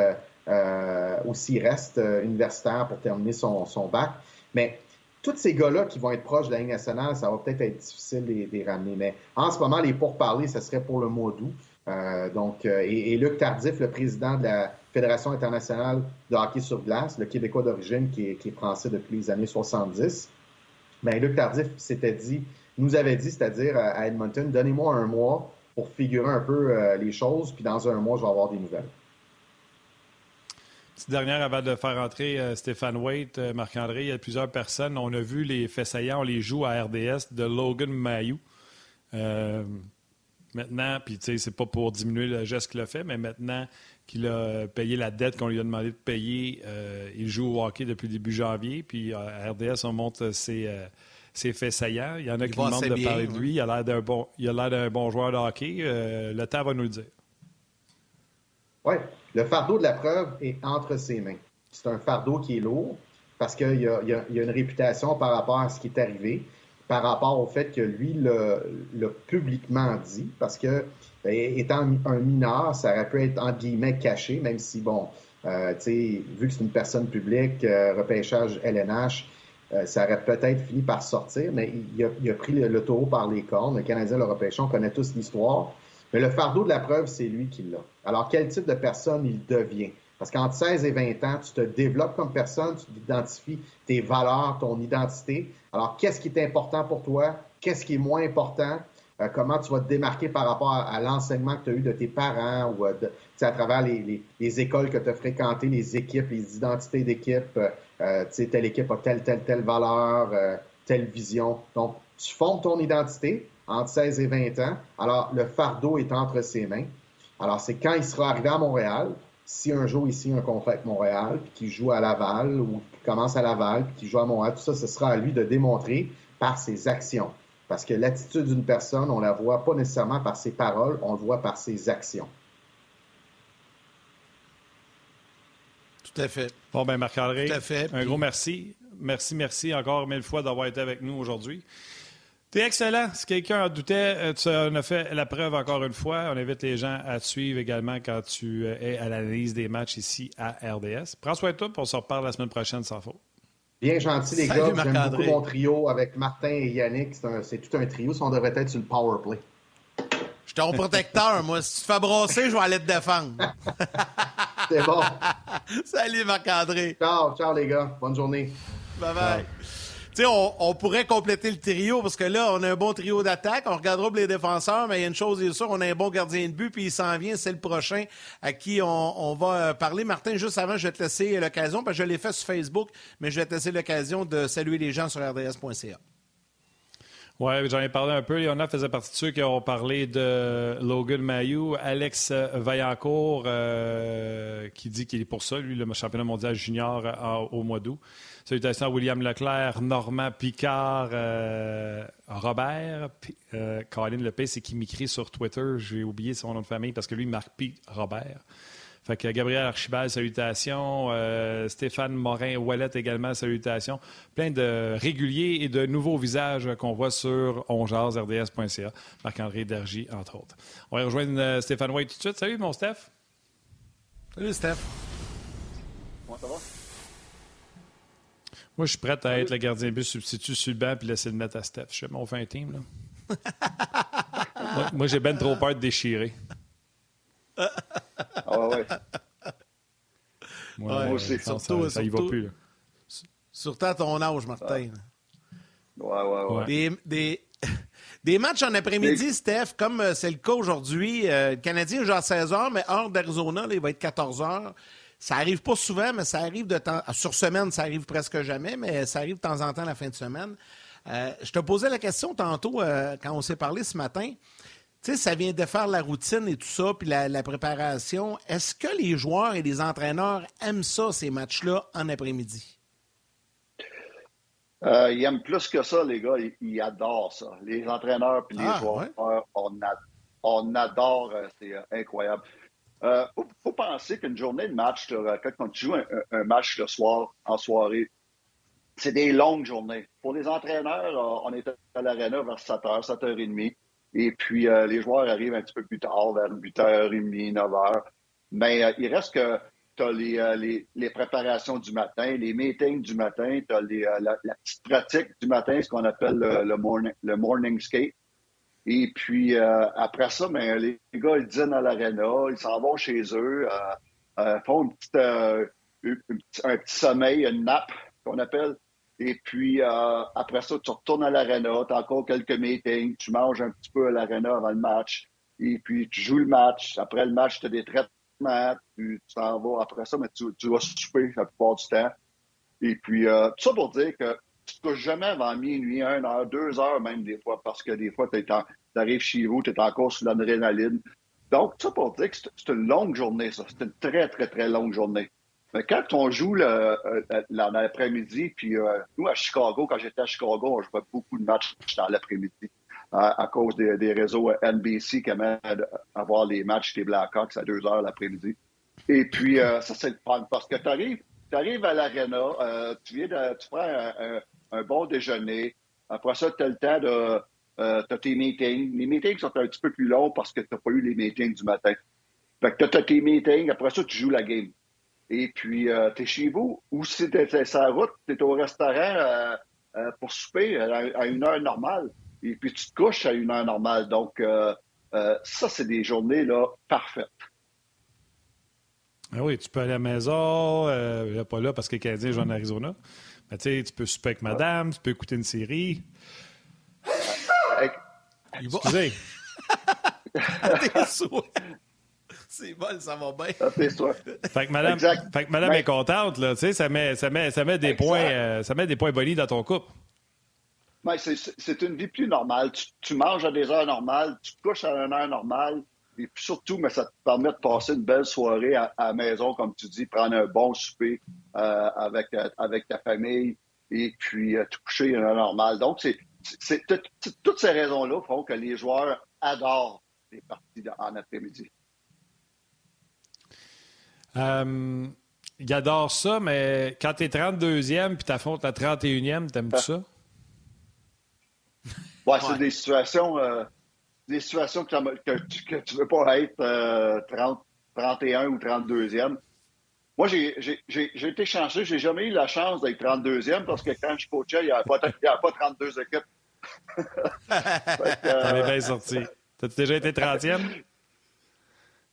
reste universitaire pour terminer son, son bac. Mais tous ces gars-là qui vont être proches de la Ligue nationale, ça va peut-être être difficile de les ramener. Mais en ce moment, les pourparlers, ça serait pour le mois d'août. Euh, donc, euh, et, Luc Tardif, le président de la Fédération internationale de hockey sur glace, le Québécois d'origine qui est, français depuis les années 70, ben, Luc Tardif s'était dit, nous avait dit, c'est-à-dire à Edmonton, donnez-moi un mois pour figurer un peu euh, les choses, puis dans un mois, je vais avoir des nouvelles. Petite dernière avant de faire entrer euh, Stéphane Waite, euh, Marc-André, il y a plusieurs personnes. On a vu les faits saillants, on les joue à RDS de Logan Mayou. Euh, maintenant, puis tu sais, c'est pas pour diminuer le geste qu'il a fait, mais maintenant qu'il a payé la dette qu'on lui a demandé de payer, euh, il joue au hockey depuis début janvier, puis à RDS, on montre ses, euh, ses faits saillants. Il y en a qui demandent de parler de lui. Il a l'air d'un bon, bon joueur de hockey. Euh, le temps va nous le dire. Oui, le fardeau de la preuve est entre ses mains. C'est un fardeau qui est lourd parce qu'il y, a une réputation par rapport à ce qui est arrivé, par rapport au fait que lui l'a publiquement dit, parce que ben, étant un mineur, ça aurait pu être en guillemets caché, même si, bon, euh, vu que c'est une personne publique, euh, repêchage LNH, euh, ça aurait peut-être fini par sortir, mais il a, pris le, taureau par les cornes. Le Canadien le repêchant, on connaît tous l'histoire. Mais le fardeau de la preuve, c'est lui qui l'a. Alors, quel type de personne il devient? Parce qu'entre 16 et 20 ans, tu te développes comme personne, tu identifies tes valeurs, ton identité. Alors, qu'est-ce qui est important pour toi? Qu'est-ce qui est moins important? Euh, comment tu vas te démarquer par rapport à, l'enseignement que tu as eu de tes parents ou euh, à travers les, écoles que tu as fréquentées, les équipes, les identités d'équipe. Euh, telle équipe a telle, telle, telle valeur, telle vision. Donc, tu fondes ton identité entre 16 et 20 ans. Alors, le fardeau est entre ses mains. Alors, c'est quand il sera arrivé à Montréal, si un jour ici un contrat avec Montréal, puis qu'il joue à Laval ou qu'il commence à Laval, puis qu'il joue à Montréal, tout ça, ce sera à lui de démontrer par ses actions. Parce que l'attitude d'une personne, on la voit pas nécessairement par ses paroles, on le voit par ses actions. Tout à fait. Bon, ben Marc-André, un gros merci. Merci, merci encore mille fois d'avoir été avec nous aujourd'hui. T'es excellent. Si quelqu'un en doutait, euh, tu en as fait la preuve encore une fois. On invite les gens à te suivre également quand tu euh, es à l'analyse des matchs ici à RDS. Prends soin de toi, puis on se reparle la semaine prochaine sans faute. Bien gentil, les gars. J'aime beaucoup mon trio avec Martin et Yannick. C'est tout un trio. Si on devrait être sur le power play. Je suis ton protecteur, moi. Si tu te fais brasser, je vais aller te défendre. C'est bon. Salut, Marc-André. Ciao, ciao, les gars. Bonne journée. Bye bye. Tu on, pourrait compléter le trio parce que là, on a un bon trio d'attaque. On regardera les défenseurs, mais il y a une chose est sûre, on a un bon gardien de but, puis il s'en vient, c'est le prochain à qui on, va euh, parler. Martin, juste avant, je vais te laisser l'occasion, parce que je l'ai fait sur Facebook, mais je vais te laisser l'occasion de saluer les gens sur rds.ca. Oui, j'en ai parlé un peu. a faisait partie de ceux qui ont parlé de Logan Mayou, Alex Vaillancourt, euh, qui dit qu'il est pour ça, lui, le championnat mondial junior euh, au mois d'août. Salutations à William Leclerc, Normand Picard, euh, Robert, euh, Colin Lepay, c'est qui m'écrit sur Twitter. J'ai oublié son nom de famille parce que lui, Marc P. Robert. Fait que Gabriel Archibald, salutations. Euh, Stéphane Morin-Wallet également, salutations. Plein de réguliers et de nouveaux visages qu'on voit sur onjazrds.ca. Marc-André Dergy, entre autres. On va rejoindre Stéphane White tout de suite. Salut, mon Steph. Salut, Steph. Comment ça va? Moi, je suis prêt à être le gardien but substitut sur le banc et laisser le mettre à Steph. Je suis mon fin team, là. moi, j'ai ben trop peur de déchirer. Ah ouais. Moi, ouais, aussi. Surtout, ça, y va plus. Là. Surtout à ton âge, Martin. Ouais, ouais, ouais. Des, des, des matchs en après-midi, Steph, comme euh, c'est le cas aujourd'hui. Euh, le Canadien joue à 16 h, mais hors d'Arizona, il va être 14 h. Ça arrive pas souvent, mais ça arrive de temps. Sur semaine, ça arrive presque jamais, mais ça arrive de temps en temps la fin de semaine. Euh, je te posais la question tantôt euh, quand on s'est parlé ce matin. Tu sais, ça vient de faire la routine et tout ça, puis la, préparation. Est-ce que les joueurs et les entraîneurs aiment ça, ces matchs-là, en après-midi? Euh, ils aiment plus que ça, les gars. Ils, adorent ça. Les entraîneurs et les ah, joueurs, on, adore. C'est incroyable. Il euh, faut, penser qu'une journée de match, quand tu joues un, match le soir, en soirée, c'est des longues journées. Pour les entraîneurs, euh, on est à l'aréna vers 7h, 7h30. Et puis, euh, les joueurs arrivent un petit peu plus tard, vers 8h30, 9h. Mais il reste que tu as les, les, préparations du matin, les meetings du matin, tu as la, petite pratique du matin, ce qu'on appelle le, morning, le morning skate. Et puis, euh, après ça, ben, les gars, ils dînent à l'aréna, ils s'en vont chez eux, euh, euh, font un petit sommeil, une nappe qu'on appelle. Et puis, après ça, tu retournes à l'aréna, tu as encore quelques meetings, tu manges un petit peu à l'aréna avant le match. Et puis, tu joues le match. Après le match, tu as des traitements, tu t'en vas après ça, mais tu, tu vas souper la plupart du temps. Et puis, tout ça pour dire que tu ne touches jamais avant minuit, une heure, deux heures même des fois, parce que des fois, tu es tu arrives chez vous, tu es encore sous l'adrénaline. Donc, ça pour dire que c'est une longue journée, ça. C'est une très, très, très longue journée. Mais quand on joue euh, l'après-midi, puis euh, nous, à Chicago, quand j'étais à Chicago, on jouait beaucoup de matchs dans l'après-midi à, cause des, réseaux NBC qui aimaient avoir les matchs des Blackhawks à 2 heures l'après-midi. Et puis, euh, ça, c'est le fun parce que tu arrives, à l'aréna, tu viens de, tu prends un, bon déjeuner. Après ça, tu as le temps de. Euh, tu as tes meetings. Les meetings sont un petit peu plus longs parce que tu n'as pas eu les meetings du matin. Fait que tu as tes meetings, après ça, tu joues la game. Et puis, euh, tu es chez vous, ou si tu es sur la route, tu es au restaurant euh, euh, pour souper à, une heure normale, et puis tu te couches à une heure normale. Donc, ça, c'est des journées là, parfaites. Ah oui, tu peux aller à la maison, pas là parce que les Canadiens jouent en Arizona. Mais tu sais, tu peux souper avec madame, tu peux écouter une série. Excusez. C'est bon, ça va bien. Fait que madame, fait que madame est contente, là. Tu sais, ça met, ça met, ça met des points, euh, ça met des points bonis dans ton couple. c'est une vie plus normale. Tu, manges à des heures normales, tu te couches à une heure normale. Et puis surtout, mais ça te permet de passer une belle soirée à, la maison, comme tu dis, prendre un bon souper euh, avec, euh, avec ta famille et puis te coucher à une heure normale. Donc, c'est toutes ces raisons-là font que les joueurs adorent les parties en après-midi. Euh, il adore ça, mais quand tu es 32e puis tu affrontes la 31e, t'aimes-tu ça? Ouais, c'est des situations, euh, des situations que, tu ne veux pas être 30, euh, 31 ou 32e. Moi, j'ai été chanceux. J'ai jamais eu la chance d'être 32e parce que quand je coachais, il n'y avait, pas 32 équipes. T'avais bien sorti. T'as-tu déjà été 30e?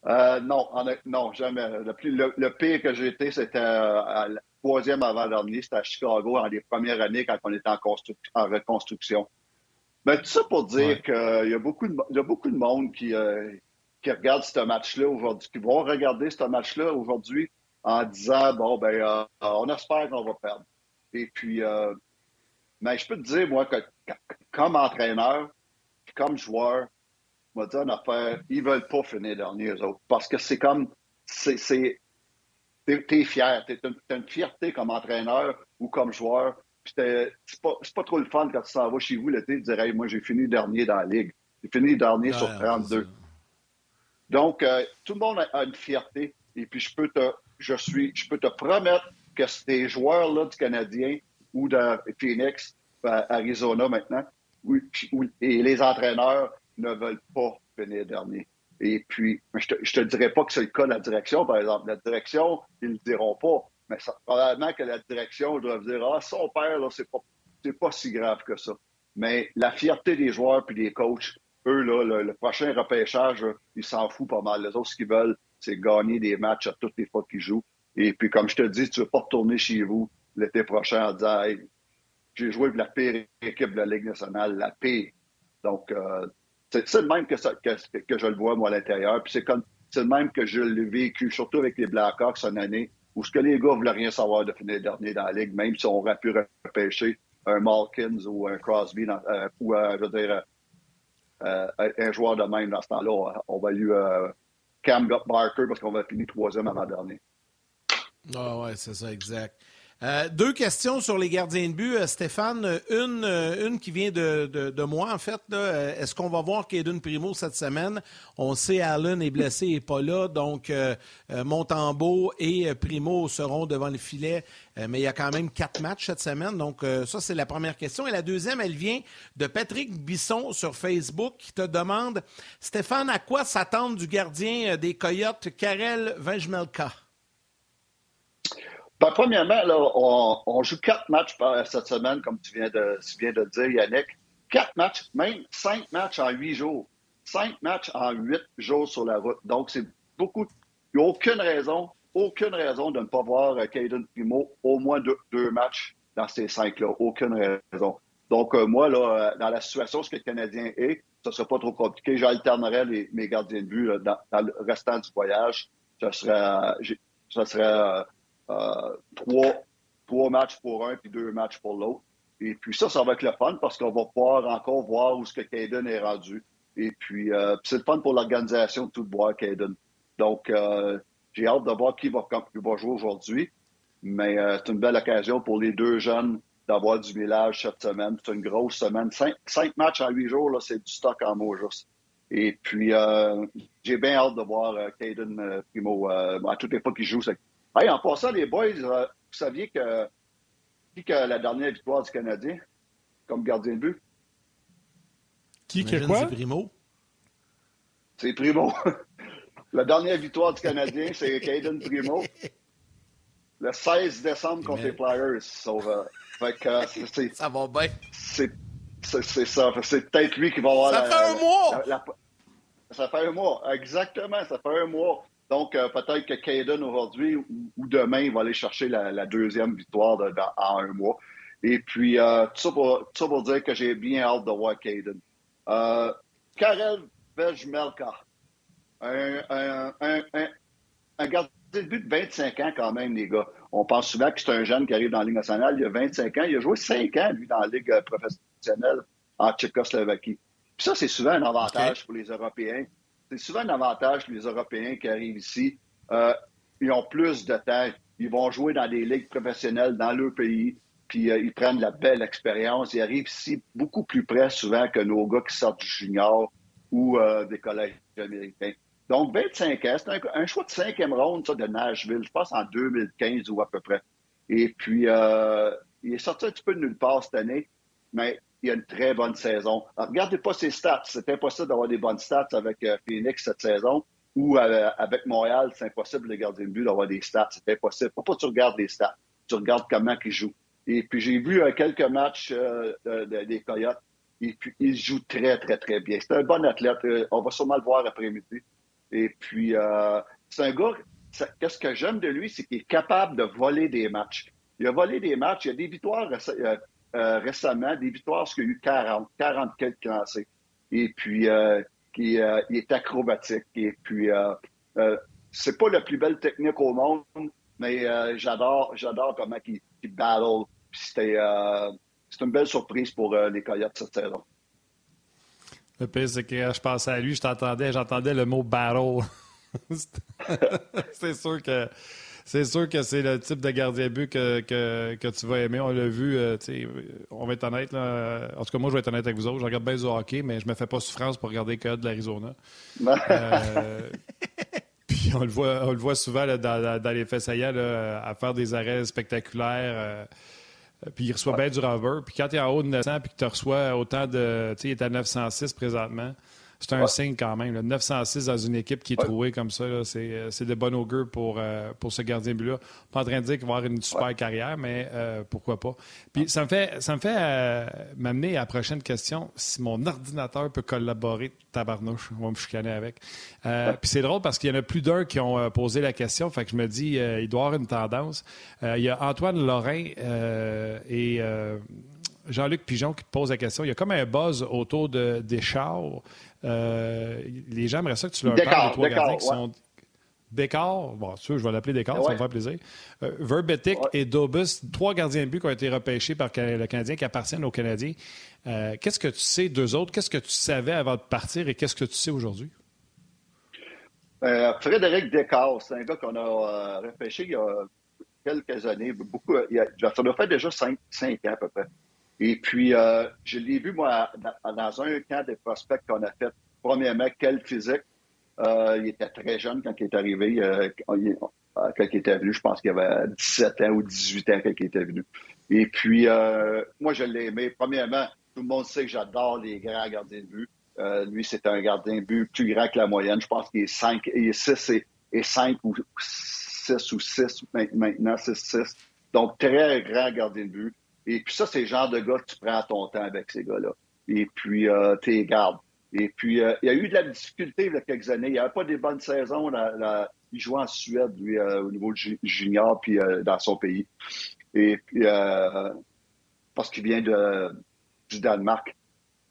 Euh, non, non, jamais. Le, pire que j'ai été, c'était euh, le troisième avant-dernier, c'était à Chicago en les premières années quand on était en, reconstruction. Mais tout ça pour dire qu'il y, a beaucoup de, y a beaucoup de monde qui, euh, qui regarde ce match-là aujourd'hui, qui vont regarder ce match-là aujourd'hui en disant bon ben on espère qu'on va perdre. Et puis mais je peux te dire, moi, que comme entraîneur, comme joueur, va dire une affaire, ils veulent pas finir dernier, eux autres. Parce que c'est comme, c'est, t'es, fier, t'as une, fierté comme entraîneur ou comme joueur. c'est pas, pas trop le fun quand tu s'en vas chez vous l'été, de dire, hey, moi, j'ai fini dernier dans la ligue. J'ai fini dernier sur 32. Donc, euh, tout le monde a, une fierté. Et puis, je peux te, je suis, je peux te promettre que ces joueurs-là du Canadien ou de Phoenix, Arizona maintenant, et les entraîneurs ne veulent pas finir dernier. Et puis, je te, te dirais pas que c'est le cas de la direction, par exemple. La direction, ils ne le diront pas. Mais probablement que la direction doit dire Ah, son père, là, c'est pas, pas si grave que ça. Mais la fierté des joueurs puis des coachs, eux, là, le, prochain repêchage, ils s'en foutent pas mal. Les autres, ce qu'ils veulent, c'est gagner des matchs à toutes les fois qu'ils jouent. Et puis, comme je te dis, tu ne veux pas retourner chez vous l'été prochain en disant j'ai joué avec la pire équipe de la Ligue nationale, la pire. Donc, euh, c'est le même que, ça, que, je le vois, moi, à l'intérieur. Puis c'est le même que je l'ai vécu, surtout avec les Blackhawks une année, où ce que les gars voulaient rien savoir de finir dernier dans la Ligue, même si on aurait pu repêcher un Malkins ou un Crosby, euh, ou, euh, je veux dire, un joueur de même dans ce temps-là. On va eu Cam Barker parce qu'on va finir troisième avant dernier. Ah ouais, c'est ça, exact. Euh, deux questions sur les gardiens de but, euh, Stéphane. Une, euh, une qui vient de, de, moi, en fait. Est-ce qu'on va voir Caden Primo cette semaine? On sait Allen est blessé et pas là, donc Montembeau et Primo seront devant le filet, mais il y a quand même quatre matchs cette semaine. Donc, ça, c'est la première question. Et la deuxième, elle vient de Patrick Bisson sur Facebook qui te demande, Stéphane, à quoi s'attendre du gardien des Coyotes, Karel Vejmelka? Ben, premièrement, on, joue quatre matchs cette semaine, comme tu viens de, tu de dire, Yannick. Quatre matchs, même cinq matchs en huit jours. Cinq matchs en huit jours sur la route. Donc, c'est beaucoup. Il n'y a aucune raison, aucune raison de ne pas voir euh, Caden Primo au moins deux, matchs dans ces cinq-là. Aucune raison. Donc, euh, moi, là, euh, dans la situation ce que le Canadien est, ce ne serait pas trop compliqué. J'alternerais mes gardiens de but dans, le restant du voyage. Ce serait, ce serait euh, trois, trois matchs pour un puis deux matchs pour l'autre. Et puis ça, ça va être le fun parce qu'on va pouvoir encore voir où ce que Caden est rendu. Et puis, euh, c'est le fun pour l'organisation de tout boire, Caden. Donc, euh, j'ai hâte de voir qui va, qui va jouer aujourd'hui. Mais euh, c'est une belle occasion pour les deux jeunes d'avoir du village cette semaine. C'est une grosse semaine. Cinq, matchs en huit jours, c'est du stock en mots juste. Et puis, j'ai bien hâte de voir Caden Primo à toutes les fois qu'il joue. Hey, en passant, les boys, vous saviez que, que la dernière victoire du Canadien comme gardien de but? Qui, qui quoi? C'est Primo. C'est Primo. La dernière victoire du Canadien, c'est Caden Primo. Le 16 décembre contre les Flyers. ça va bien. C'est ça. C'est peut-être lui qui va avoir ça la, fait un mois! ça fait un mois, exactement. Ça fait un mois. Donc, euh, peut-être que Caden aujourd'hui ou, demain, va aller chercher la, deuxième victoire en un mois. Et puis, euh, tout, ça pour, dire que j'ai bien hâte de voir Caden. Euh, Karel Vejmelka, un, un, un, un, gardien de but de 25 ans quand même, les gars. On pense souvent que c'est un jeune qui arrive dans la Ligue nationale. Il a 25 ans. Il a joué 5 ans, lui, dans la Ligue professionnelle en Tchécoslovaquie. Puis ça, c'est souvent un avantage pour les Européens. C'est souvent un avantage pour les Européens qui arrivent ici. Euh, ils ont plus de temps. Ils vont jouer dans des ligues professionnelles dans leur pays puis euh, ils prennent la belle expérience. Ils arrivent ici beaucoup plus près souvent que nos gars qui sortent du junior ou euh, des collèges américains. Donc, 25 ans, c'est un, choix de cinquième ronde de Nashville, je pense en 2015 ou à peu près. Et puis, il est sorti un petit peu de nulle part cette année, mais il a une très bonne saison. regardez pas ses stats. C'est impossible d'avoir des bonnes stats avec Phoenix cette saison ou avec Montréal, c'est impossible de garder le but d'avoir des stats. C'est impossible. Que tu regardes des stats. Tu regardes comment il joue. Et puis, j'ai vu euh, quelques matchs euh, des Coyotes. Et puis, il joue très, très, très bien. C'est un bon athlète. Euh, on va sûrement le voir après-midi. Et puis, c'est un gars, qu'est-ce que j'aime de lui, c'est qu'il est capable de voler des matchs. Il a volé des matchs. Il a des victoires récemment, des victoires, parce qu'il y a eu 40, 40 quelques lancés. Et puis, qui, il est acrobatique. Et puis, c'est pas la plus belle technique au monde, mais j'adore, j'adore comment il, battle c'était euh, une belle surprise pour euh, les Coyotes cette saison. Le pire, c'est que je pensais à lui, je t'entendais, j'entendais le mot battle. c'est sûr que c'est sûr que c'est le type de gardien but que, que, tu vas aimer. On l'a vu, euh, on va être honnête. En tout cas, moi, je vais être honnête avec vous autres. Je regarde bien du hockey, mais je me fais pas souffrance pour regarder que de l'Arizona. puis on le voit, on le voit souvent dans, les faits saillants à faire des arrêts spectaculaires. Euh, puis il reçoit bien du rover. Puis quand tu es en haut de 900 puis que tu reçois autant de. Tu sais, il est à 906 présentement. C'est un signe quand même. 906 dans une équipe qui est trouée comme ça, euh, c'est de bon augure pour, euh, pour ce gardien but-là. Pas en train de dire qu'il va avoir une super carrière, mais pourquoi pas. Puis ça me fait, ça me fait m'amener à la prochaine question. Si mon ordinateur peut collaborer, tabarnouche, on va me chicaner avec. Puis c'est drôle parce qu'il y en a plus d'un qui ont posé la question. Fait que je me dis, il doit avoir une tendance. il y a Antoine Lorrain et Jean-Luc Pigeon qui pose la question. Il y a comme un buzz autour de, des chars. Euh, les gens aimeraient ça que tu leur parles des trois gardiens qui sont. Décor, bon, sûr, je vais l'appeler Décor, ça va me faire plaisir. Euh, Verbetic et Dobus, trois gardiens de but qui ont été repêchés par le Canadien, qui appartiennent aux Canadiens. Euh, qu'est-ce que tu sais d'eux autres? Qu'est-ce que tu savais avant de partir et qu'est-ce que tu sais aujourd'hui? Frédéric Décor, c'est un gars qu'on a repêché il y a quelques années. Beaucoup, il a, ça doit faire déjà cinq, cinq ans à peu près. Et puis, euh, je l'ai vu, moi, dans, un camp de prospects qu'on a fait. Premièrement, quel physique. Euh, il était très jeune quand il est arrivé. Euh, quand il était venu, je pense qu'il avait 17 ans ou 18 ans quand il était venu. Et puis, moi, je l'ai aimé. Premièrement, tout le monde sait que j'adore les grands gardiens de but. lui, c'est un gardien de but plus grand que la moyenne. Je pense qu'il est 5, il est 6 et, et 5 ou 6 ou 6 maintenant, 6-6. Donc, très grand gardien de but. Et puis ça, c'est le genre de gars que tu prends ton temps avec ces gars-là. Et puis, euh, tu les gardes. Et puis, euh, il y a eu de la difficulté il y a quelques années. Il n'y avait pas des bonnes saisons. il jouait en Suède, lui, euh, au niveau junior, puis dans son pays. Et puis, parce qu'il vient de, du Danemark.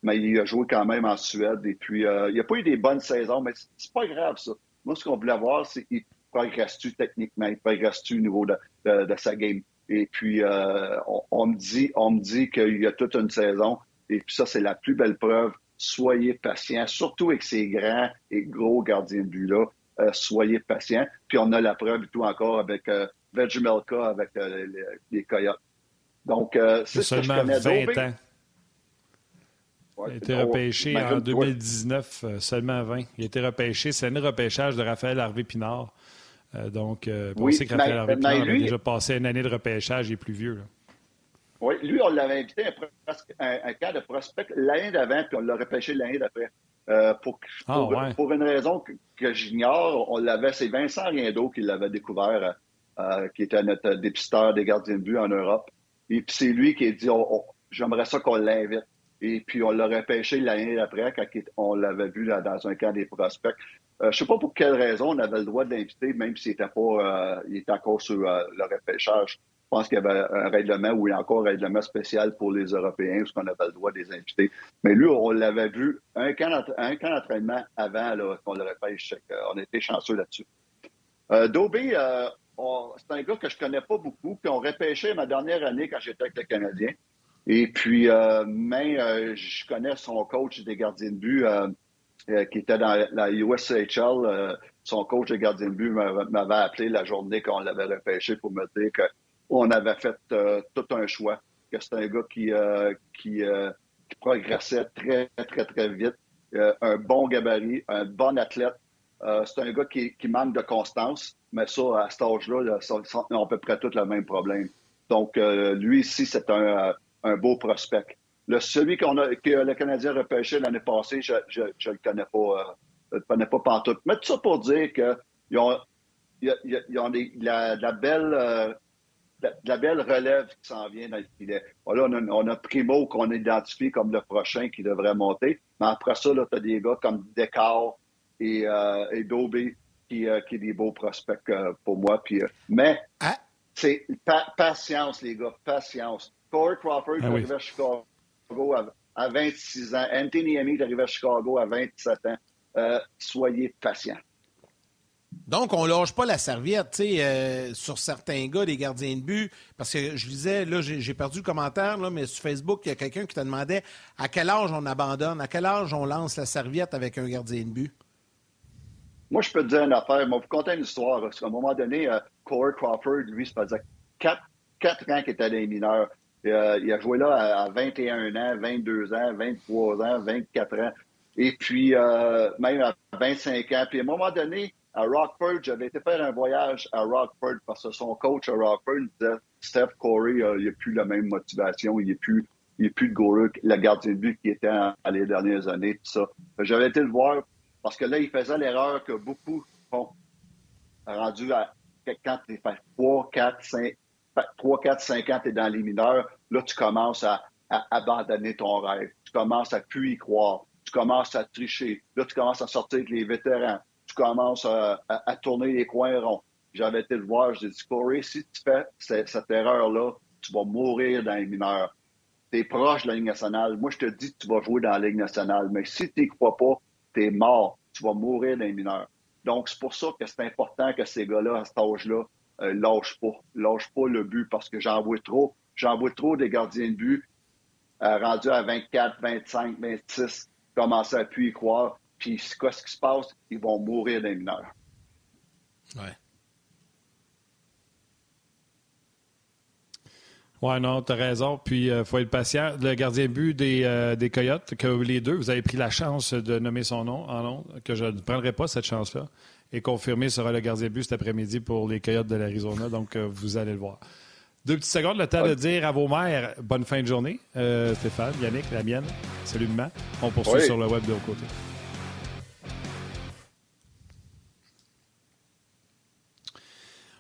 Mais il a joué quand même en Suède. Et puis, il n'y a pas eu des bonnes saisons, mais c'est pas grave, ça. Moi, ce qu'on voulait voir, c'est qu'il progresse-tu techniquement, il progresse-tu au niveau de, de sa game? Et puis, euh, on, me dit, on me dit qu'il y a toute une saison. Et puis ça, c'est la plus belle preuve soyez patient, surtout avec ces grands et gros gardiens de but-là. Euh, soyez patient. Puis on a la preuve tout encore avec euh, Vegemelka, avec euh, les, Coyotes. Donc, c'est ce que je connais. 20 ans. il a été repêché en 2019, seulement 20. Il a été repêché. C'est un repêchage de Raphaël Harvey-Pinard. Donc, on sait que Raphaël Harvey-Pinard a déjà passé une année de repêchage, il est plus vieux. Oui, lui, on l'avait invité un, un, cas de prospect l'année d'avant, puis on l'a repêché l'année d'après. Euh, pour, ah, pour, une raison que, j'ignore, on l'avait, c'est Vincent Riendo qui l'avait découvert, euh, qui était notre dépisteur des gardiens de but en Europe. Et puis c'est lui qui a dit j'aimerais ça qu'on l'invite. Et puis on l'a repêché l'année d'après quand on l'avait vu dans un camp des prospects. Euh, je sais pas pour quelle raison on avait le droit de l'inviter, même s'il était pas, il était encore sur le repêchage. Je pense qu'il y avait un règlement ou il y a encore un règlement spécial pour les Européens où on avait le droit de les inviter. Mais lui, on l'avait vu un camp, d'entraînement avant qu'on le repêche. On était chanceux là-dessus. Euh, Dobé, euh, c'est un gars que je connais pas beaucoup, puis on repêchait ma dernière année quand j'étais avec le Canadien. Et puis, euh, mais euh, je connais son coach des gardiens de but qui était dans la USHL. son coach des gardiens de but m'avait appelé la journée qu'on l'avait repêché pour me dire que on avait fait euh, tout un choix, que c'est un gars qui, euh, qui, euh, qui, progressait très, très, très vite, un bon gabarit, un bon athlète. c'est un gars qui, qui, manque de constance, mais ça, à cet âge-là, on a à peu près tout le même problème. Donc, lui ici, c'est un, un, beau prospect. Le, celui qu'on a, que le Canadien a repêché l'année passée, je ne le connais pas, je le connais pas pantoute. Mais tout ça pour dire qu'ils ont, ils ont des, la, la, belle de la belle relève qui s'en vient dans le filet. Voilà, on, a, Primo qu'on identifie comme le prochain qui devrait monter. Mais après ça, tu as des gars comme Descartes et, euh, et Dobé qui, euh, qui est des beaux prospects euh, pour moi. Puis, euh, mais ah. c'est patience, les gars, patience. Corey Crawford ah, arrivé à Chicago à, 26 ans. Anthony Amy est arrivé à Chicago à 27 ans. soyez patients. Donc, on lâche pas la serviette, tu sais, euh, sur certains gars, des gardiens de but, parce que je disais, là, j'ai perdu le commentaire, là, mais sur Facebook, il y a quelqu'un qui te demandait à quel âge on abandonne, à quel âge on lance la serviette avec un gardien de but? Moi, je peux te dire une affaire. Je vais vous conter une histoire. Parce qu'à un moment donné, euh, Corey Crawford, lui, ça faisait quatre, quatre ans qu'il était dans les mineurs. Euh, il a joué là à, 21 ans, 22 ans, 23 ans, 24 ans. Et puis, même à 25 ans. Puis à un moment donné, à Rockford, j'avais été faire un voyage à Rockford parce que son coach à Rockford disait Steph Corey, euh, il n'a plus la même motivation, il n'est plus, il plus de goaler, le gardien de but qui était à, les dernières années, tout ça. J'avais été le voir parce que là, il faisait l'erreur que beaucoup font. Rendu à quand tu fait 3, 4, 5, 3, 4, 5 ans, tu es dans les mineurs, là, tu commences à, abandonner ton rêve. Tu commences à plus y croire. Tu commences à tricher. Là, tu commences à sortir avec les vétérans commence à, tourner les coins ronds. J'avais été le voir, j'ai dit, Corey, si tu fais cette, erreur-là, tu vas mourir dans les mineurs. Tu es proche de la Ligue nationale. Moi, je te dis que tu vas jouer dans la Ligue nationale. Mais si tu n'y crois pas, tu es mort. Tu vas mourir dans les mineurs. Donc, c'est pour ça que c'est important que ces gars-là, à cet âge-là, euh, lâchent pas. Lâchent pas le but parce que j'en vois trop. J'en vois trop des gardiens de but euh, rendus à 24, 25, 26, commencer à plus y croire. Puis, ce qui se passe? Ils vont mourir d'un mineur. Ouais. Oui, non, tu as raison. Puis, il euh, faut être patient. Le gardien but des, euh, des Coyotes, que les deux, vous avez pris la chance de nommer son nom en nom, que je ne prendrai pas cette chance-là. Et confirmé sera le gardien but cet après-midi pour les Coyotes de l'Arizona. Donc, euh, vous allez le voir. Deux petites secondes, le temps de dire à vos mères bonne fin de journée. Stéphane, Yannick, la mienne, salut main. On poursuit sur le web de l'autre côté.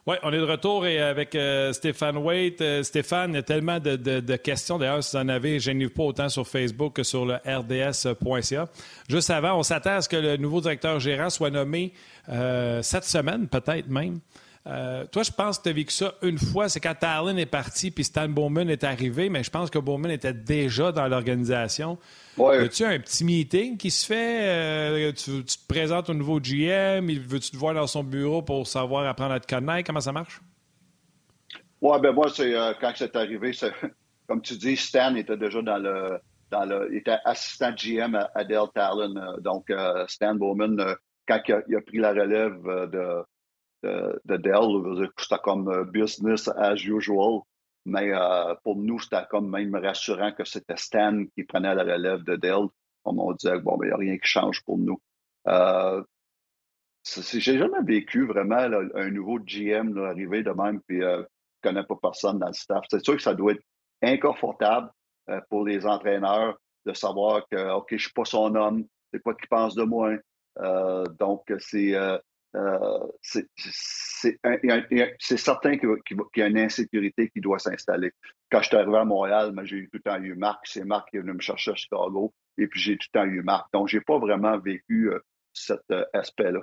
Oui, on est de retour et avec euh, Stéphane Waite. Euh, Stéphane, il y a tellement de, questions. D'ailleurs, si vous en avez, n'y pas autant sur Facebook que sur le rds.ca. Juste avant, on s'attend à ce que le nouveau directeur gérant soit nommé euh, cette semaine, peut-être même. Euh, toi, je pense que tu as vécu ça une fois, c'est quand Talon est parti puis Stan Bowman est arrivé, mais je pense que Bowman était déjà dans l'organisation. Ouais. As-tu un petit meeting qui se fait? Euh, tu, te présentes au nouveau GM? Veux-tu te voir dans son bureau pour savoir apprendre à te connaître? Comment ça marche? Oui, ben moi, c'est euh, quand c'est arrivé, comme tu dis, Stan était déjà dans il était assistant GM à, Dell Talon. donc, Stan Bowman, quand il a, pris la relève de, de, de Dell, c'était comme business as usual. Mais pour nous, c'était comme même rassurant que c'était Stan qui prenait la relève de Dell. On disait, bon, il n'y a rien qui change pour nous. Euh, j'ai jamais vécu vraiment un nouveau GM arriver de même puis euh, connaît pas personne dans le staff. C'est sûr que ça doit être inconfortable euh, pour les entraîneurs de savoir que OK, je suis pas son homme, c'est quoi qu'il pense de moi. Euh, donc c'est c'est certain qu'il y a une insécurité qui doit s'installer. Quand je suis arrivé à Montréal, j'ai tout le temps eu Marc. C'est Marc qui est venu me chercher à Chicago. Et puis, j'ai tout le temps eu Marc. Donc, j'ai pas vraiment vécu cet aspect-là.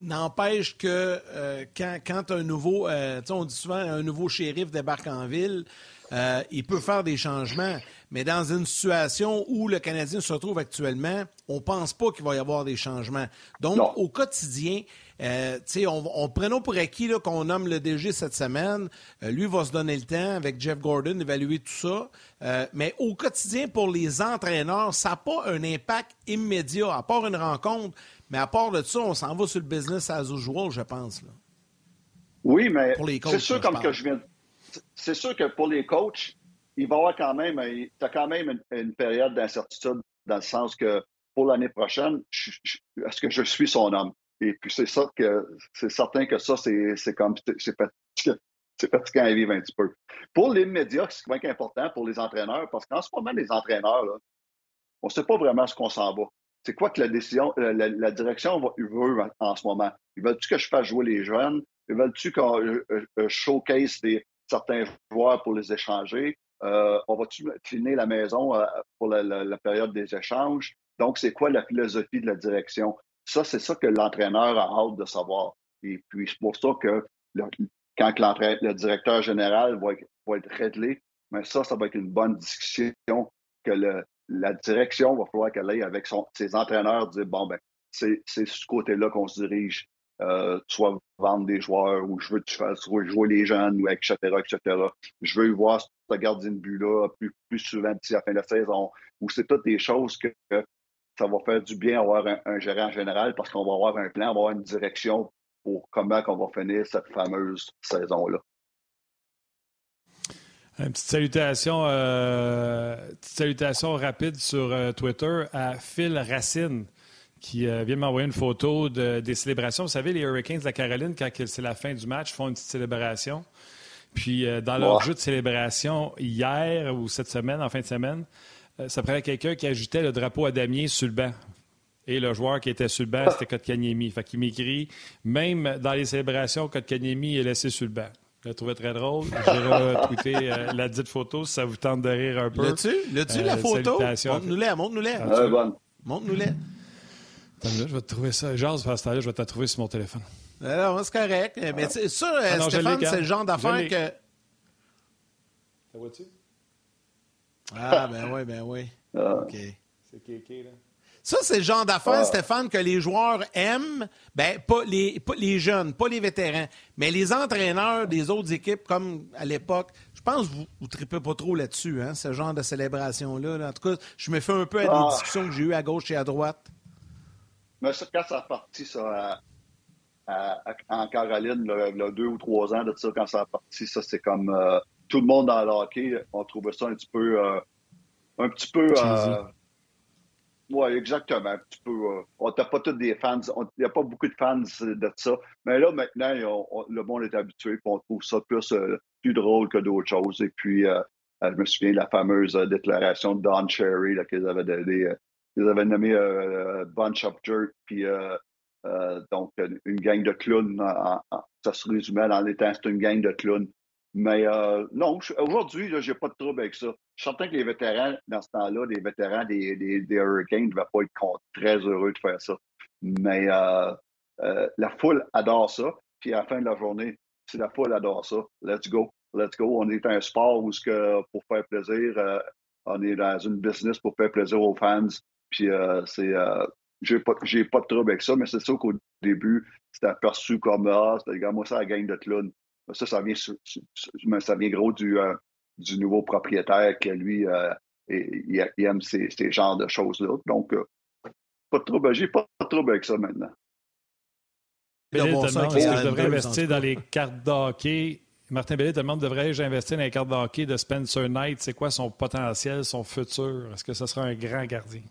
N'empêche que euh, quand, un nouveau, euh, on dit souvent un nouveau shérif débarque en ville, euh, il peut faire des changements, mais dans une situation où le Canadien se retrouve actuellement, on ne pense pas qu'il va y avoir des changements. Donc, au quotidien, on, on prenons pour acquis qu'on nomme le DG cette semaine. lui va se donner le temps avec Jeff Gordon d'évaluer tout ça. mais au quotidien, pour les entraîneurs, ça n'a pas un impact immédiat, à part une rencontre. Mais à part de ça, on s'en va sur le business as usual, je pense. Là. Oui, mais c'est sûr, comme que je viens C'est sûr que pour les coachs, il va y avoir quand même, as quand même une, période d'incertitude dans le sens que pour l'année prochaine, est-ce que je suis son homme? Et puis c'est ça que c'est certain que ça, c'est comme c'est fatiguant à vivre un petit peu. Pour les médias, c'est quand même important pour les entraîneurs, parce qu'en ce moment, les entraîneurs, on ne sait pas vraiment ce qu'on s'en va c'est quoi que la décision, la, direction veut en ce moment? Ils veulent-tu que je fasse jouer les jeunes? Ils veulent-tu qu'on euh, euh, showcase des, certains joueurs pour les échanger? Euh, on va-tu cleaner la maison pour la, période des échanges? Donc, c'est quoi la philosophie de la direction? Ça, c'est ça que l'entraîneur a hâte de savoir. Et puis, c'est pour ça que quand le directeur général va, être réglé, ça, ça va être une bonne discussion que la direction va falloir qu'elle aille avec ses entraîneurs dire bon, ben, c'est ce côté-là qu'on se dirige. Euh, soit vendre des joueurs ou je veux que tu jouer les jeunes, ou etc., etc. Je veux voir ce gardien de but-là plus, plus souvent d'ici la fin de la saison. Ou c'est toutes des choses que, ça va faire du bien avoir un, gérant général parce qu'on va avoir un plan, on va avoir une direction pour comment on va finir cette fameuse saison-là. Une petite salutation, euh, petite salutation rapide sur euh, Twitter à Phil Racine qui euh, vient m'envoyer une photo de, des célébrations. Vous savez, les Hurricanes de la Caroline, quand c'est la fin du match, font une petite célébration. Puis dans leur jeu de célébration, hier ou cette semaine, en fin de semaine, ça prenait quelqu'un qui ajoutait le drapeau à Damier sur le banc. Et le joueur qui était sur le banc, c'était Kotkaniemi. Fait qu'il m'écrit, même dans les célébrations, Kotkaniemi est laissé sur le banc. Je l'ai trouvé très drôle. J'ai retweeté euh, la dite photo si ça vous tente de rire un peu. L'as-tu? L'as-tu, la euh, photo? Montre-nous-la, montre-nous-la. Ah, montre-nous-la. Attends, là, je vais te trouver ça. Genre, à ce là je vais te trouver sur mon téléphone. Alors, c'est correct. Mais ça, ah Stéphane, c'est le genre d'affaire que. Ça vois-tu? Ah, ben oui, ben oui. Ah. OK. C'est kéké, là. Ça, c'est le genre d'affaires, ah. Stéphane, que les joueurs aiment. Ben, pas les, pas les jeunes, pas les vétérans, mais les entraîneurs des autres équipes, comme à l'époque. Je pense que vous ne tripez pas trop là-dessus, hein, ce genre de célébration-là. En tout cas, je me fais un peu à des ah. discussions que j'ai eues à gauche et à droite. Mais ça, quand ça a parti, ça, en Caroline, il y a deux ou trois ans de ça, quand ça a parti, ça, c'est comme euh, tout le monde dans le hockey, on trouvait ça un petit peu. Euh, un petit peu. Oui, exactement. Tu peux, euh, on n'a pas tous des fans. Il n'y a pas beaucoup de fans de ça. Mais là, maintenant, le monde est habitué et on trouve ça plus, euh, plus drôle que d'autres choses. Et puis, euh, je me souviens de la fameuse déclaration de Don Cherry qu'ils avaient donné. Ils avaient nommé Bunch of Jerk, puis donc une gang de clowns. ça se résumait dans les temps, c'était une gang de clowns. Mais non, aujourd'hui, je n'ai pas de trouble avec ça. Je suis certain que les vétérans, dans ce temps-là, les vétérans des, des, Hurricanes ne devaient pas être très heureux de faire ça. Mais euh, euh, la foule adore ça. Puis à la fin de la journée, si la foule adore ça, let's go. Let's go. On est un sport où, que, pour faire plaisir, euh, on est dans une business pour faire plaisir aux fans. Puis c'est. j'ai pas, j'ai pas de trouble avec ça, mais c'est sûr qu'au début, c'était aperçu comme Ah, c'était moi ça la gang de clown. Ça, ça vient, ça vient gros du, du nouveau propriétaire qui, lui, il, aime ces, ces genres de choses-là. Donc, pas de trouble. J'ai pas de trouble avec ça maintenant. Bellet te demande est-ce que je devrais investir dans les cartes d'hockey. Martin Bellet te demande devrais-je investir dans les cartes d'hockey de Spencer Knight? C'est quoi son potentiel, son futur? Est-ce que ce sera un grand gardien?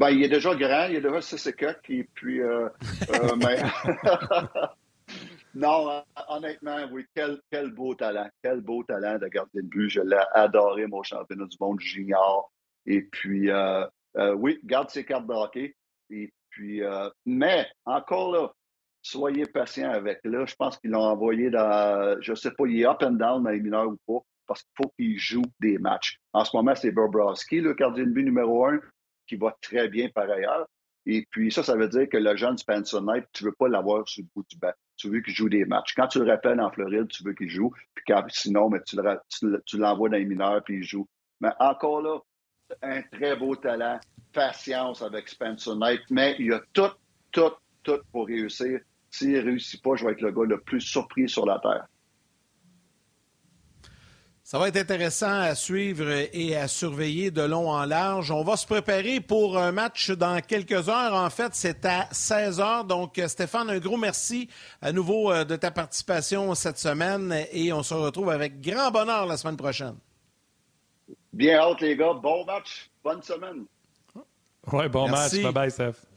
Ben, il est déjà grand, il est déjà 6 et puis, euh, euh, mais... non, honnêtement, oui, quel, quel, beau talent, quel beau talent de gardien de but. Je l'ai adoré, mon championnat du monde junior. Et puis, euh, oui, garde ses cartes de hockey. Et puis, mais, encore là, soyez patient avec. Là, je pense qu'ils l'ont envoyé dans, je ne sais pas, il est up and down dans les mineurs ou pas, parce qu'il faut qu'il joue des matchs. En ce moment, c'est Bobrovski, le gardien de but numéro un qui va très bien par ailleurs. Et puis ça, ça veut dire que le jeune Spencer Knight, tu ne veux pas l'avoir sur le bout du banc. Tu veux qu'il joue des matchs. Quand tu le rappelles en Floride, tu veux qu'il joue. Puis sinon, mais tu, l'envoies dans les mineurs puis il joue. Mais encore là, un très beau talent. Patience avec Spencer Knight. Mais il a tout, tout, tout pour réussir. S'il ne réussit pas, je vais être le gars le plus surpris sur la Terre. Ça va être intéressant à suivre et à surveiller de long en large. On va se préparer pour un match dans quelques heures. En fait, c'est à 16 heures. Donc, Stéphane, un gros merci à nouveau euh, de ta participation cette semaine et on se retrouve avec grand bonheur la semaine prochaine. Bien hâte, les gars. Bon match. Bonne semaine. Oui, bon match. Bye bye, Steph.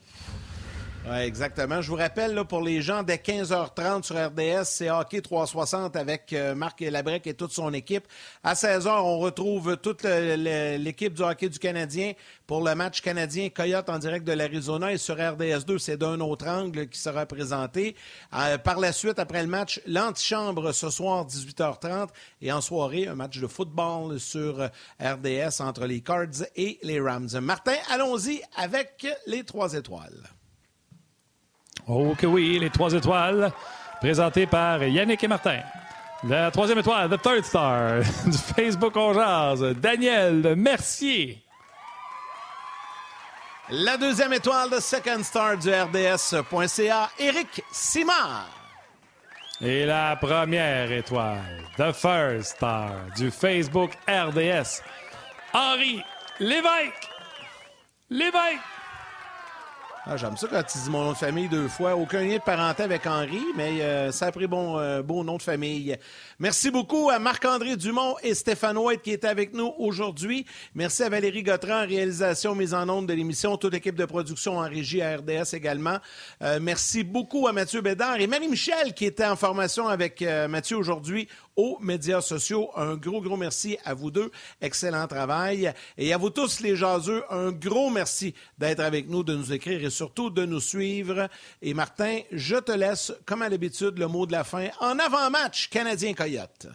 Oui, exactement. Je vous rappelle, là, pour les gens, dès 15h30 sur RDS, c'est Hockey 360 avec euh, Marc Labrec et toute son équipe. À 16h, on retrouve toute l'équipe du hockey du Canadien pour le match canadien Coyote en direct de l'Arizona. Et sur RDS2, c'est d'un autre angle qui sera présenté. Euh, par la suite, après le match, l'antichambre ce soir, 18h30. Et en soirée, un match de football sur RDS entre les Cards et les Rams. Martin, allons-y avec les trois étoiles. Oh que oui, les trois étoiles, présentées par Yannick et Martin. La troisième étoile, The Third Star, du Facebook On Daniel Mercier. La deuxième étoile, The Second Star du RDS.ca, Eric Simard. Et la première étoile, The First Star du Facebook RDS, Henri Lévesque. Lévesque. Ah, J'aime ça quand tu dis mon nom de famille deux fois. Aucun lien de parenté avec Henri, mais euh, ça a pris bon, euh, beau nom de famille. Merci beaucoup à Marc-André Dumont et Stéphane White qui étaient avec nous aujourd'hui. Merci à Valérie Gautran, réalisation, mise en onde de l'émission, toute l'équipe de production en régie à RDS également. Euh, merci beaucoup à Mathieu Bédard et Marie-Michel qui était en formation avec Mathieu aujourd'hui aux médias sociaux. Un gros, gros merci à vous deux. Excellent travail. Et à vous tous, les jaseux, un gros merci d'être avec nous, de nous écrire et surtout de nous suivre. Et Martin, je te laisse, comme à l'habitude, le mot de la fin en avant-match Canadien-Coyote.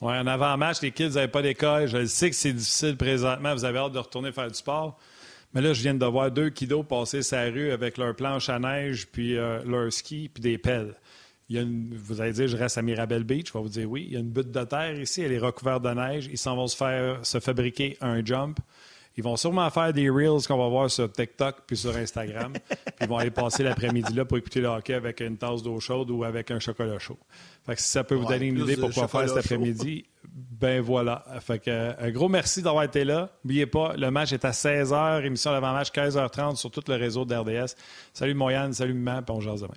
Oui, en avant-match, les kids n'avaient pas d'école. Je sais que c'est difficile présentement. Vous avez hâte de retourner faire du sport. Mais là, je viens de voir deux kiddos passer sa rue avec leur planche à neige, puis euh, leur ski, puis des pelles vous allez dire, je reste à Mirabel Beach. Je vais vous dire oui. Il y a une butte de terre ici. Elle est recouverte de neige. Ils s'en vont se faire se fabriquer un jump. Ils vont sûrement faire des reels qu'on va voir sur TikTok puis sur Instagram. puis ils vont aller passer l'après-midi là pour écouter le hockey avec une tasse d'eau chaude ou avec un chocolat chaud. Fait que si ça peut vous donner une idée pour quoi faire cet après-midi, ben voilà. Fait que, un gros merci d'avoir été là. N'oubliez pas, le match est à 16h, émission d'avant-match 15h30 sur tout le réseau d'RDS. Salut Moyane, salut Maman, puis on se demain.